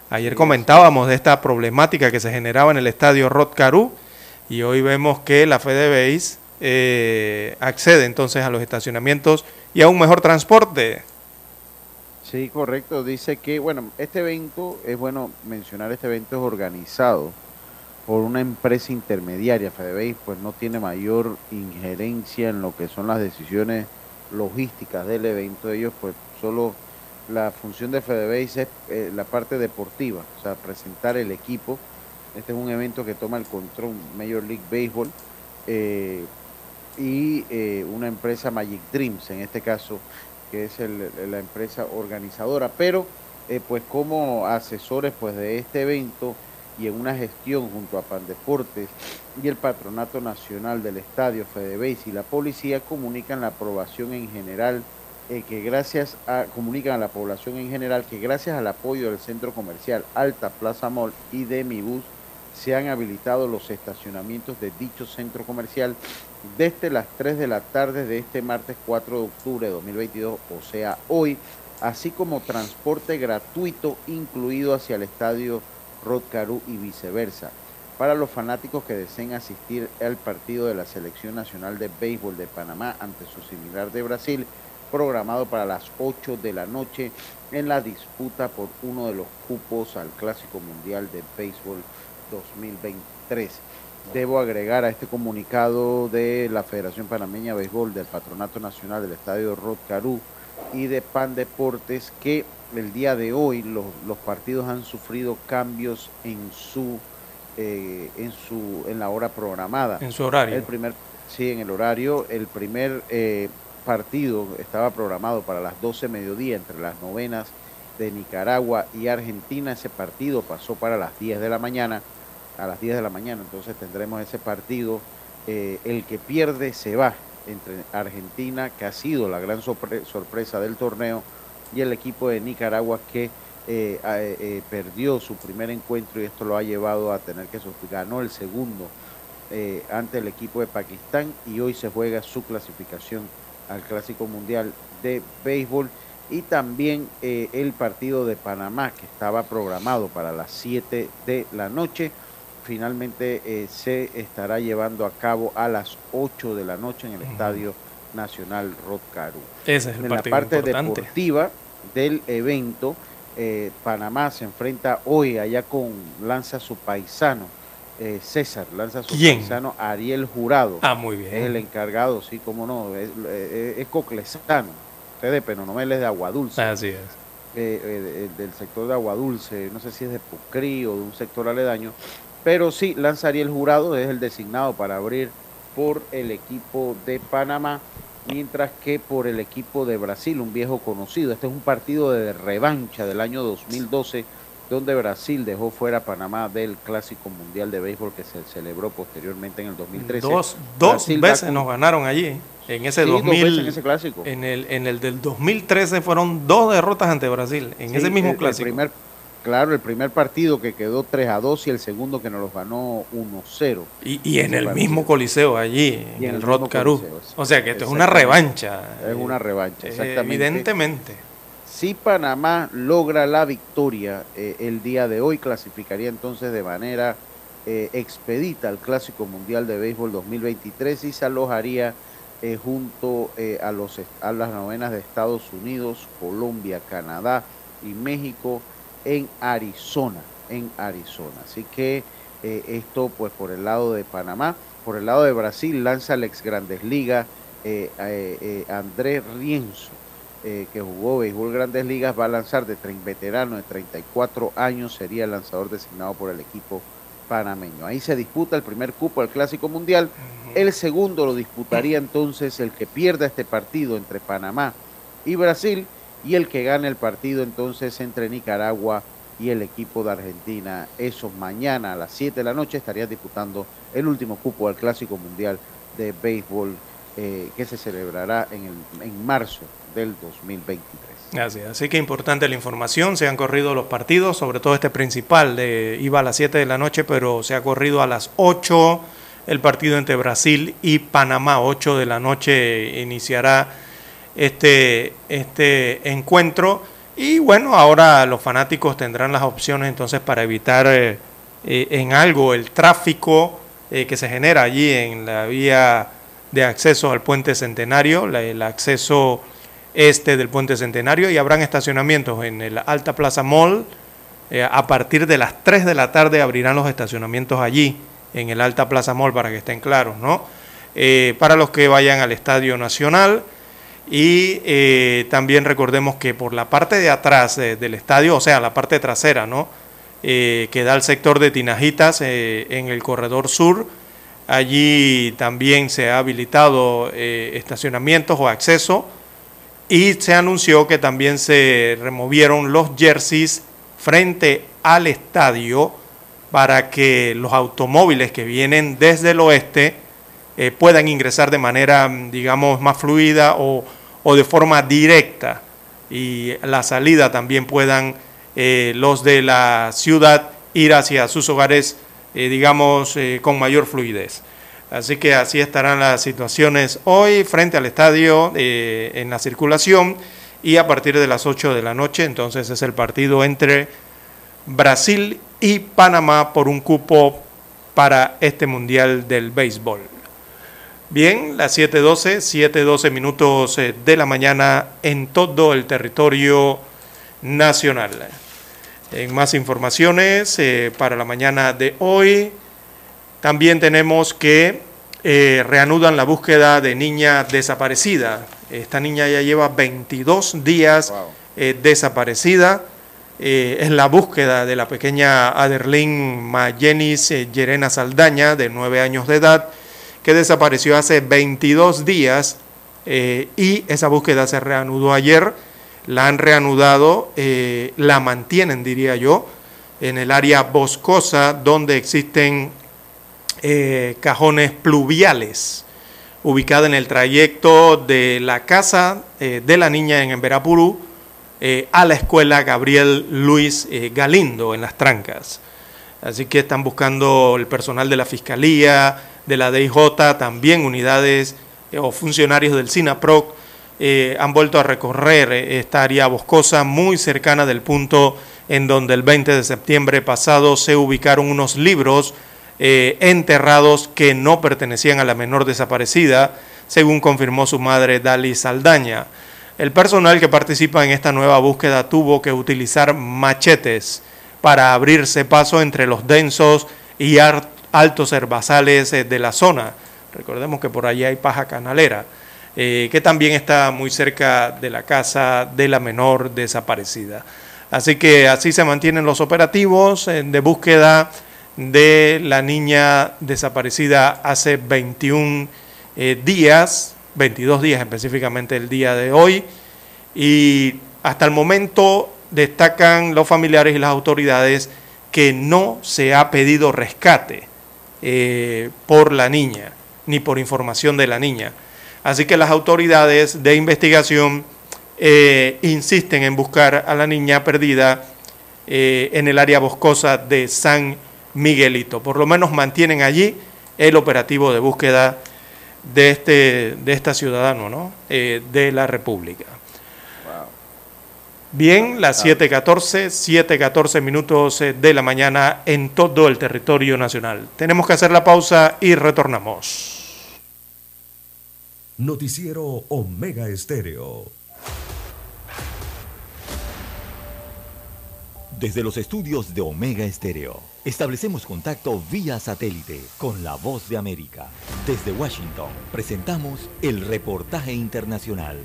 Ayer comentábamos de esta problemática que se generaba en el estadio Rod Caru y hoy vemos que la FedeBase eh, accede entonces a los estacionamientos y a un mejor transporte. Sí, correcto. Dice que, bueno, este evento, es bueno mencionar, este evento es organizado por una empresa intermediaria. FedeBase pues no tiene mayor injerencia en lo que son las decisiones logísticas del evento. Ellos pues solo la función de FedeBase es eh, la parte deportiva, o sea, presentar el equipo. Este es un evento que toma el control Major League Baseball eh, y eh, una empresa Magic Dreams, en este caso, que es el- la empresa organizadora. Pero pues como asesores pues de este evento y en una gestión junto a Pandeportes y el Patronato Nacional del Estadio FedeBase y la policía comunican la aprobación en general eh, que gracias a comunican a la población en general que gracias al apoyo del centro comercial Alta Plaza Mall y de Mi se han habilitado los estacionamientos de dicho centro comercial desde las 3 de la tarde de este martes 4 de octubre de 2022, o sea, hoy, así como transporte gratuito incluido hacia el estadio Rotcarú y viceversa. Para los fanáticos que deseen asistir al partido de la Selección Nacional de Béisbol de Panamá ante su similar de Brasil, programado para las 8 de la noche en la disputa por uno de los cupos al Clásico Mundial de Béisbol 2023. Debo agregar a este comunicado de la Federación Panameña de Béisbol, del Patronato Nacional del Estadio Rod Carú y de Pan Deportes que el día de hoy los, los partidos han sufrido cambios en su eh, en su en la hora programada. En su horario. El primer sí en el horario el primer eh, partido estaba programado para las 12 mediodía entre las novenas de Nicaragua y Argentina. Ese partido pasó para las 10 de la mañana, a las 10 de la mañana. Entonces tendremos ese partido. eh, el que pierde se va entre Argentina, que ha sido la gran sorpre- sorpresa del torneo, y el equipo de Nicaragua que eh, a- eh, perdió su primer encuentro y esto lo ha llevado a tener que sufrir. Ganó el segundo eh, ante el equipo de Pakistán y hoy se juega su clasificación al Clásico Mundial de Béisbol y también eh, el partido de Panamá que estaba programado para las 7 de la noche. Finalmente eh, se estará llevando a cabo a las 8 de la noche en el Estadio Nacional Rod Caru. Ese es el en la partido parte importante. deportiva del evento, eh, Panamá se enfrenta hoy allá con lanza su paisano. eh, César lanza su ¿Quién? paisano Ariel Jurado. Ah, muy bien. Es el encargado, sí, cómo no, es, eh, es coclesano. Usted de es de Aguadulce. Así es. eh, eh, de- del sector de Aguadulce, no sé si es de Pucrí o de un sector aledaño, pero sí, Lanza Ariel Jurado es el designado para abrir por el equipo de Panamá, mientras que por el equipo de Brasil, un viejo conocido. Este es un partido de revancha del año 2012, donde Brasil dejó fuera a Panamá del Clásico Mundial de Béisbol que se celebró posteriormente en el 2013. Dos, dos veces con- nos ganaron allí. En ese Sí, dos 2000. veces en ese clásico. En el, en el del 2013 fueron dos derrotas ante Brasil. En Sí, ese mismo el- el clásico. primer- claro, el primer partido que quedó 3 a 2 y el segundo que nos los ganó 1-0. Y, y en el partido. mismo coliseo allí, en, Y en el el Rod Caru. O sea que esto es una revancha. Es una revancha, Eh, exactamente. Evidentemente. Si Panamá logra la victoria eh, el día de hoy, clasificaría entonces de manera eh, expedita al Clásico Mundial de Béisbol 2023 y se alojaría eh, junto eh, a, los, a las novenas de Estados Unidos, Colombia, Canadá y México en Arizona, en Arizona. Así que eh, esto pues por el lado de Panamá, por el lado de Brasil lanza el ex Grandes Ligas eh, eh, eh, Andrés Rienzo eh, que jugó béisbol Grandes Ligas, va a lanzar de tren veterano de 34 años, sería el lanzador designado por el equipo panameño. Ahí se disputa el primer cupo al Clásico Mundial. El segundo lo disputaría entonces el que pierda este partido entre Panamá y Brasil y el que gane el partido entonces entre Nicaragua y el equipo de Argentina. Eso mañana a las 7 de la noche estarían disputando el último cupo al Clásico Mundial de Béisbol eh, que se celebrará en, el, en marzo del 2023. Así, así que importante la información, se han corrido los partidos, sobre todo este principal, de, iba a las 7 de la noche, pero se ha corrido a las 8 el partido entre Brasil y Panamá, 8 de la noche iniciará este, este encuentro y bueno, ahora los fanáticos tendrán las opciones entonces para evitar eh, eh, en algo el tráfico eh, que se genera allí en la vía de acceso al puente centenario, el acceso este del Puente Centenario y habrán estacionamientos en el Alta Plaza Mall. A partir de las 3 de la tarde abrirán los estacionamientos allí, en el Alta Plaza Mall, para que estén claros, ¿no? Para los que vayan al Estadio Nacional. Y eh, también recordemos que por la parte de atrás del estadio, o sea, la parte trasera, ¿no? que da al sector de Tinajitas en el corredor sur, allí también se ha habilitado estacionamientos o acceso y se anunció que también se removieron los jerseys frente al estadio para que los automóviles que vienen desde el oeste eh, puedan ingresar de manera, digamos, más fluida o, de forma directa y la salida también puedan eh, los de la ciudad ir hacia sus hogares, eh, digamos, con mayor fluidez. Así que así estarán las situaciones hoy frente al estadio en la circulación y a partir de las 8 de la noche entonces es el partido entre Brasil y Panamá por un cupo para este Mundial del Béisbol. Bien, las 7.12, 7.12 minutos eh, de la mañana en todo el territorio nacional. En más informaciones eh, para la mañana de hoy, también tenemos que eh, reanudan la búsqueda de niña desaparecida. Esta niña ya lleva 22 días eh, desaparecida. Es la búsqueda de la pequeña Aderlín Mayenis Yerena Saldaña, de 9 años de edad, que desapareció hace 22 días y esa búsqueda se reanudó ayer. La han reanudado, la mantienen, diría yo, en el área boscosa donde existen eh, cajones pluviales, ubicada en el trayecto de la casa eh, de la niña en Emberapurú eh, a la escuela Gabriel Luis Galindo en Las Trancas. Así que están buscando el personal de la Fiscalía, de la DIJ, también unidades o funcionarios del SINAPROC, han vuelto a recorrer esta área boscosa muy cercana del punto en donde el 20 de septiembre pasado se ubicaron unos libros eh, enterrados que no pertenecían a la menor desaparecida, según confirmó su madre Dali Saldaña. El personal que participa en esta nueva búsqueda tuvo que utilizar machetes para abrirse paso entre los densos y altos herbazales eh, de la zona. Recordemos que por allí hay paja canalera, eh, que también está muy cerca de la casa de la menor desaparecida. Así que así se mantienen los operativos de búsqueda de la niña desaparecida hace 21 eh, días, 22 días específicamente el día de hoy, y hasta el momento destacan los familiares y las autoridades que no se ha pedido rescate eh, por la niña, ni por información de la niña. Así que las autoridades de investigación eh, insisten en buscar a la niña perdida en el área boscosa de San Miguelito. Por lo menos mantienen allí el operativo de búsqueda de este, de esta ciudadano ¿no? Eh, de la República. Bien, las 7.14, 7.14 minutos eh, de la mañana en todo el territorio nacional. Tenemos que hacer la pausa y retornamos. Noticiero Omega Estéreo. Desde los estudios de Omega Estéreo Establecemos contacto vía satélite con la voz de América. Desde Washington presentamos el reportaje internacional.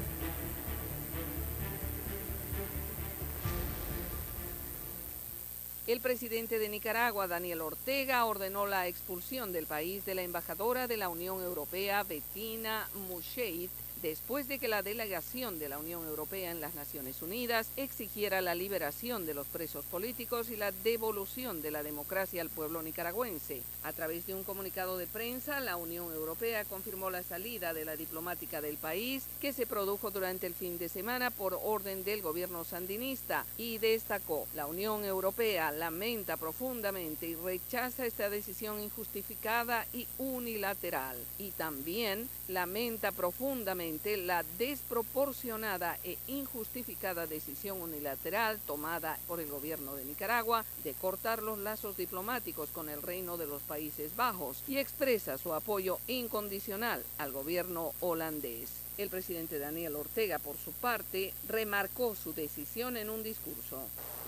El presidente de Nicaragua, Daniel Ortega, ordenó la expulsión del país de la embajadora de la Unión Europea, Bettina Musheit, después de que la delegación de la Unión Europea en las Naciones Unidas exigiera la liberación de los presos políticos y la devolución de la democracia al pueblo nicaragüense. A través de un comunicado de prensa, la Unión Europea confirmó la salida de la diplomática del país que se produjo durante el fin de semana por orden del gobierno sandinista y destacó, la Unión Europea lamenta profundamente y rechaza esta decisión injustificada y unilateral y también lamenta profundamente la desproporcionada e injustificada decisión unilateral tomada por el gobierno de Nicaragua de cortar los lazos diplomáticos con el Reino de los Países Bajos y expresa su apoyo incondicional al gobierno holandés. El presidente Daniel Ortega, por su parte, remarcó su decisión en un discurso.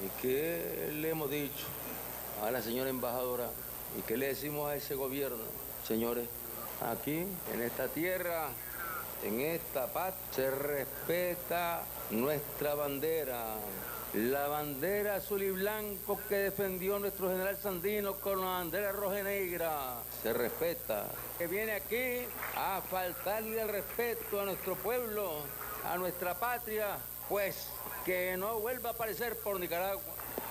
¿Y qué le hemos dicho a la señora embajadora? ¿Y qué le decimos a ese gobierno? Señores, aquí, en esta tierra, en esta paz, se respeta nuestra bandera. La bandera azul y blanco que defendió nuestro general Sandino con la bandera roja y negra. Se respeta. Que viene aquí a faltarle el respeto a nuestro pueblo, a nuestra patria, pues que no vuelva a aparecer por Nicaragua.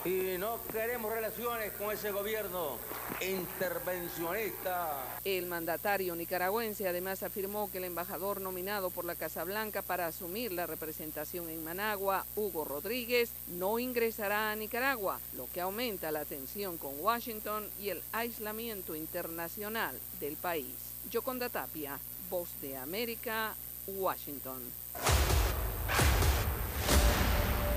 Y no queremos relaciones con ese gobierno intervencionista. El mandatario nicaragüense además afirmó que el embajador nominado por la Casa Blanca para asumir la representación en Managua, Hugo Rodríguez, no ingresará a Nicaragua, lo que aumenta la tensión con Washington y el aislamiento internacional del país. Yoconda Tapia, Voz de América, Washington.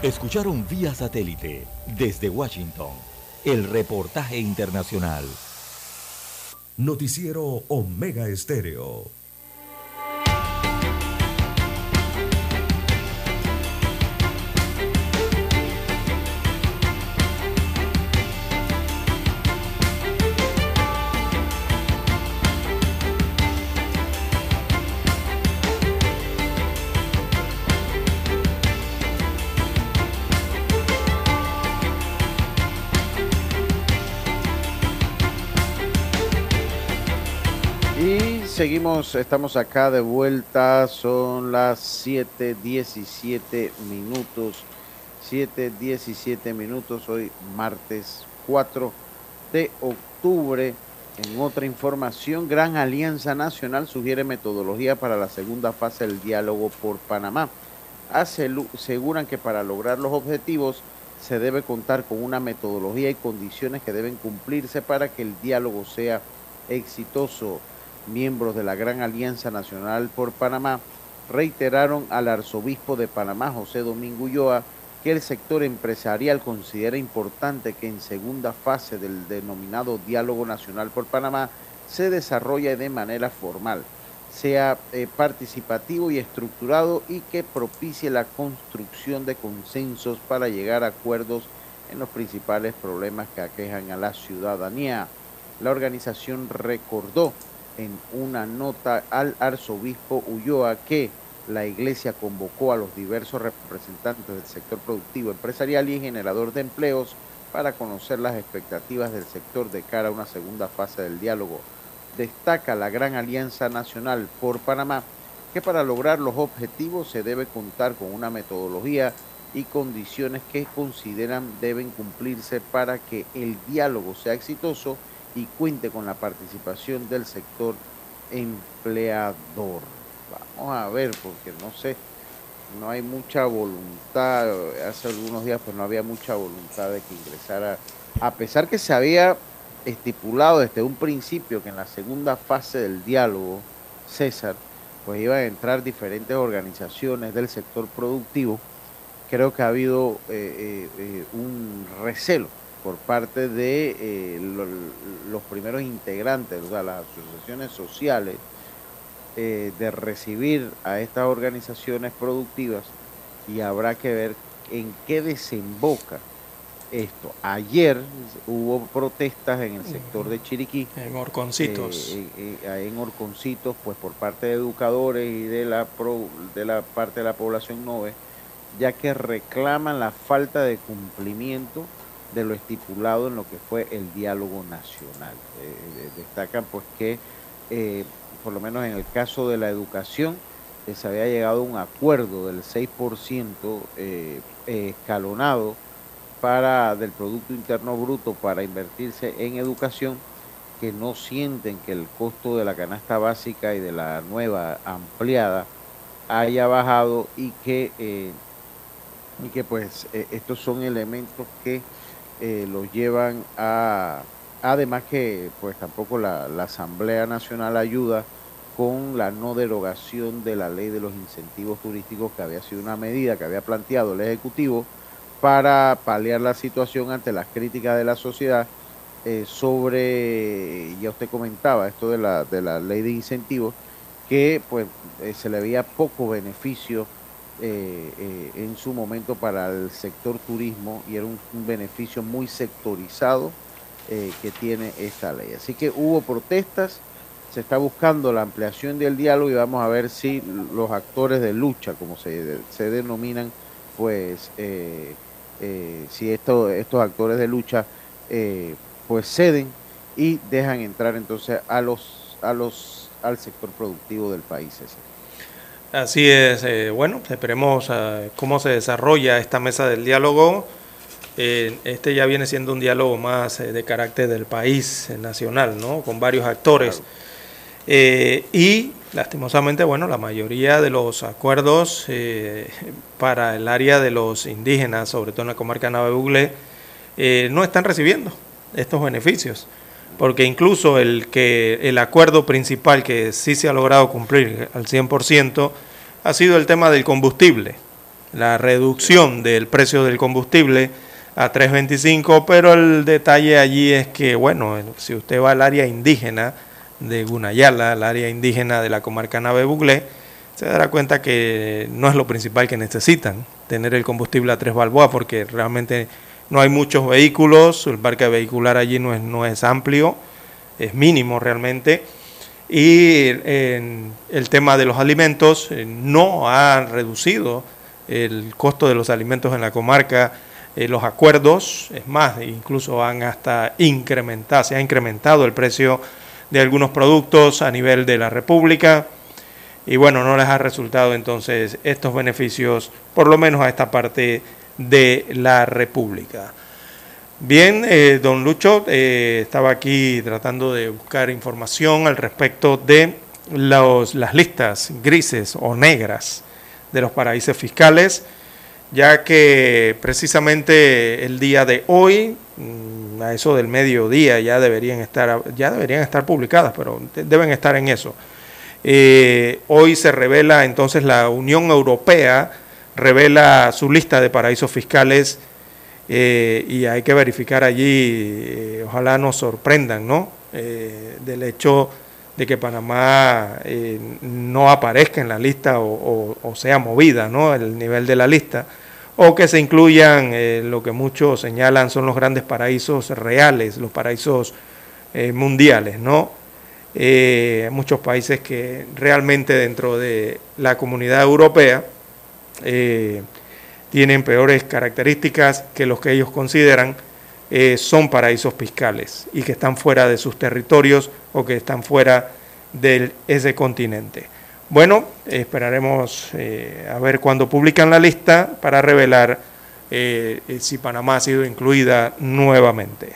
Escucharon vía satélite desde Washington el reportaje internacional. Noticiero Omega Estéreo. Seguimos, estamos acá de vuelta, son las 7:17 minutos. 7:17 minutos, hoy martes 4 de octubre. En otra información, Gran Alianza Nacional sugiere metodología para la segunda fase del diálogo por Panamá. Aseguran que para lograr los objetivos se debe contar con una metodología y condiciones que deben cumplirse para que el diálogo sea exitoso miembros de la Gran Alianza Nacional por Panamá reiteraron al arzobispo de Panamá, José Domingo Ulloa, que el sector empresarial considera importante que en segunda fase del denominado Diálogo Nacional por Panamá se desarrolle de manera formal, sea eh, participativo y estructurado y que propicie la construcción de consensos para llegar a acuerdos en los principales problemas que aquejan a la ciudadanía. La organización recordó en una nota al arzobispo Ulloa que la iglesia convocó a los diversos representantes del sector productivo, empresarial y generador de empleos para conocer las expectativas del sector de cara a una segunda fase del diálogo. Destaca la Gran Alianza Nacional por Panamá que para lograr los objetivos se debe contar con una metodología y condiciones que consideran deben cumplirse para que el diálogo sea exitoso y cuente con la participación del sector empleador. Vamos a ver, porque no sé, no hay mucha voluntad. Hace algunos días pues no había mucha voluntad de que ingresara, a pesar que se había estipulado desde un principio que en la segunda fase del diálogo, César, pues iban a entrar diferentes organizaciones del sector productivo, creo que ha habido eh, eh, eh, un recelo por parte de eh, lo- los primeros integrantes, o sea, las asociaciones sociales, eh, de recibir a estas organizaciones productivas y habrá que ver en qué desemboca esto. Ayer hubo protestas en el sector de Chiriquí. En Orconcitos. eh, eh, eh, en Orconcitos, pues por parte de educadores y de la, pro- de la parte de la población nove, ya que reclaman la falta de cumplimiento de lo estipulado en lo que fue el diálogo nacional. Eh, eh, destacan pues que, eh, por lo menos en el caso de la educación, se había llegado a un acuerdo del 6% eh, eh, escalonado para del Producto Interno Bruto para invertirse en educación, que no sienten que el costo de la canasta básica y de la nueva ampliada haya bajado y que, y que pues estos son elementos que eh, los llevan a, además que pues tampoco la, la Asamblea Nacional ayuda con la no derogación de la ley de los incentivos turísticos, que había sido una medida que había planteado el Ejecutivo para paliar la situación ante las críticas de la sociedad eh, sobre, ya usted comentaba, esto de la, de la ley de incentivos, que pues eh, se le veía poco beneficio eh, eh, en su momento para el sector turismo y era un, beneficio muy sectorizado eh, que tiene esta ley. Así que hubo protestas, se está buscando la ampliación del diálogo y vamos a ver si los actores de lucha, como se, se denominan, pues si esto- estos actores de lucha pues ceden y dejan entrar entonces a los a los al sector productivo del país. César. Así es, eh, bueno, esperemos eh, cómo se desarrolla esta mesa del diálogo. Eh, este ya viene siendo un diálogo más eh, de carácter del país nacional, ¿no? Con varios actores. Eh, y lastimosamente, bueno, la mayoría de los acuerdos eh, para el área de los indígenas, sobre todo en la comarca Nave eh, no están recibiendo estos beneficios. Porque incluso el, que, el acuerdo principal que sí se ha logrado cumplir al 100% ha sido el tema del combustible, la reducción del precio del combustible a 3.25, pero el detalle allí es que, bueno, si usted va al área indígena de Gunayala, al área indígena de la comarca Nave Buglé, se dará cuenta que no es lo principal que necesitan, tener el combustible a tres balboas, porque realmente no hay muchos vehículos, el parque vehicular allí no es, no es amplio, es mínimo realmente, y en el tema de los alimentos eh, no ha reducido el costo de los alimentos en la comarca, eh, los acuerdos, es más, incluso han hasta incrementado, se ha incrementado el precio de algunos productos a nivel de la República. Y bueno, no les ha resultado entonces estos beneficios, por lo menos a esta parte de la República. Bien, eh, don Lucho eh, estaba aquí tratando de buscar información al respecto de los, las listas grises o negras de los paraísos fiscales, ya que precisamente el día de hoy, mm, a eso del mediodía, ya deberían estar, ya deberían estar publicadas, pero de- deben estar en eso. Eh, hoy se revela entonces la Unión Europea, revela su lista de paraísos fiscales eh, y hay que verificar allí, eh, ojalá nos sorprendan, ¿no? Eh, del hecho de que Panamá no aparezca en la lista o, o- sea movida, ¿no? El nivel de la lista, o que se incluyan lo que muchos señalan son los grandes paraísos reales, los paraísos mundiales, ¿no? Muchos países que realmente dentro de la comunidad europea eh, tienen peores características que los que ellos consideran eh, son paraísos fiscales y que están fuera de sus territorios o que están fuera de ese continente. Bueno, esperaremos eh, a ver cuándo publican la lista para revelar si Panamá ha sido incluida nuevamente.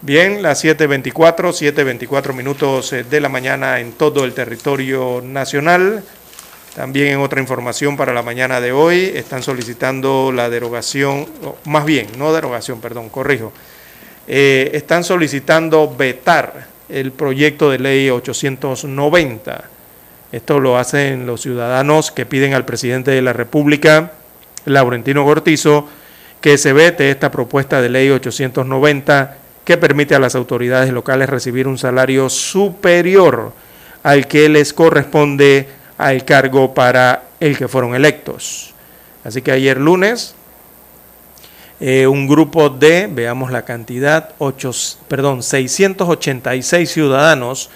Bien, las 7.24, 7.24 minutos de la mañana en todo el territorio nacional. También en otra información para la mañana de hoy, están solicitando la derogación, más bien, no derogación, perdón, corrijo. Eh, están solicitando vetar el proyecto de ley 890. Esto lo hacen los ciudadanos que piden al presidente de la República, Laurentino Cortizo, que se vete esta propuesta de ley 890 que permite a las autoridades locales recibir un salario superior al que les corresponde al cargo para el que fueron electos. Así que ayer lunes, eh, un grupo de, veamos la cantidad, ocho, perdón, 686 ciudadanos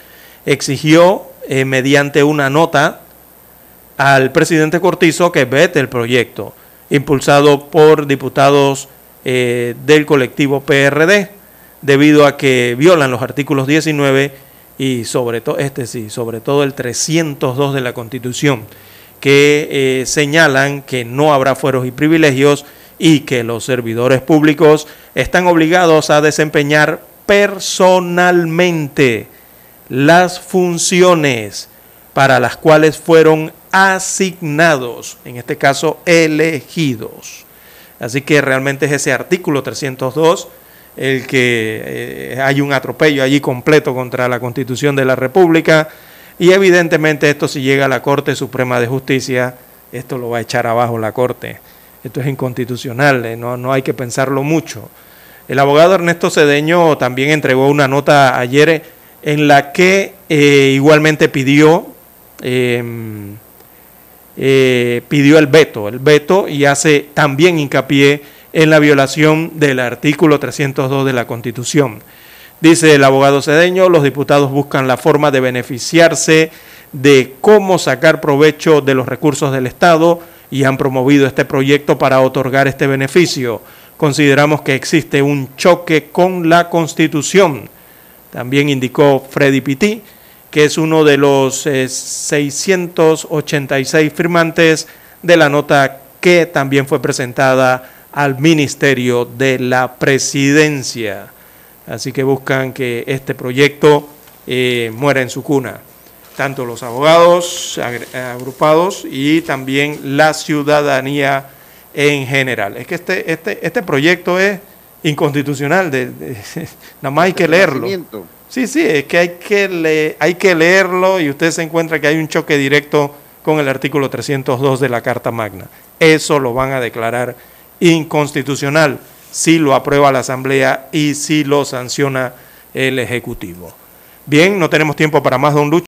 exigió eh, mediante una nota al presidente Cortizo que vete el proyecto, impulsado por diputados eh, del colectivo PRD, debido a que violan los artículos 19 y sobre todo, este sí, sobre todo el 302 de la Constitución, que eh, señalan que no habrá fueros y privilegios y que los servidores públicos están obligados a desempeñar personalmente las funciones para las cuales fueron asignados, en este caso elegidos. Así que realmente es ese artículo 302 el que eh, hay un atropello allí completo contra la Constitución de la República, Y evidentemente esto si llega a la Corte Suprema de Justicia, esto lo va a echar abajo la Corte. Esto es inconstitucional, eh, no, no hay que pensarlo mucho. El abogado Ernesto Cedeño también entregó una nota ayer en la que eh, igualmente pidió, em, pidió el veto, el veto y hace también hincapié en la violación del artículo 302 de la Constitución. Dice el abogado Cedeño, los diputados buscan la forma de beneficiarse de cómo sacar provecho de los recursos del Estado y han promovido este proyecto para otorgar este beneficio. Consideramos que existe un choque con la Constitución. También indicó Freddy Pitti, que es uno de los eh, 686 firmantes de la nota que también fue presentada al Ministerio de la Presidencia. Así que buscan que este proyecto eh, muera en su cuna tanto los abogados agrupados y también la ciudadanía en general. Es que este, este, este proyecto es inconstitucional, de, de, nada más hay que leerlo. Sí, sí, es que hay que, le, hay que leerlo y usted se encuentra que hay un choque directo con el artículo 302 de la Carta Magna. Eso lo van a declarar inconstitucional si lo aprueba la Asamblea y si lo sanciona el Ejecutivo. Bien, no tenemos tiempo para más, don Lucho.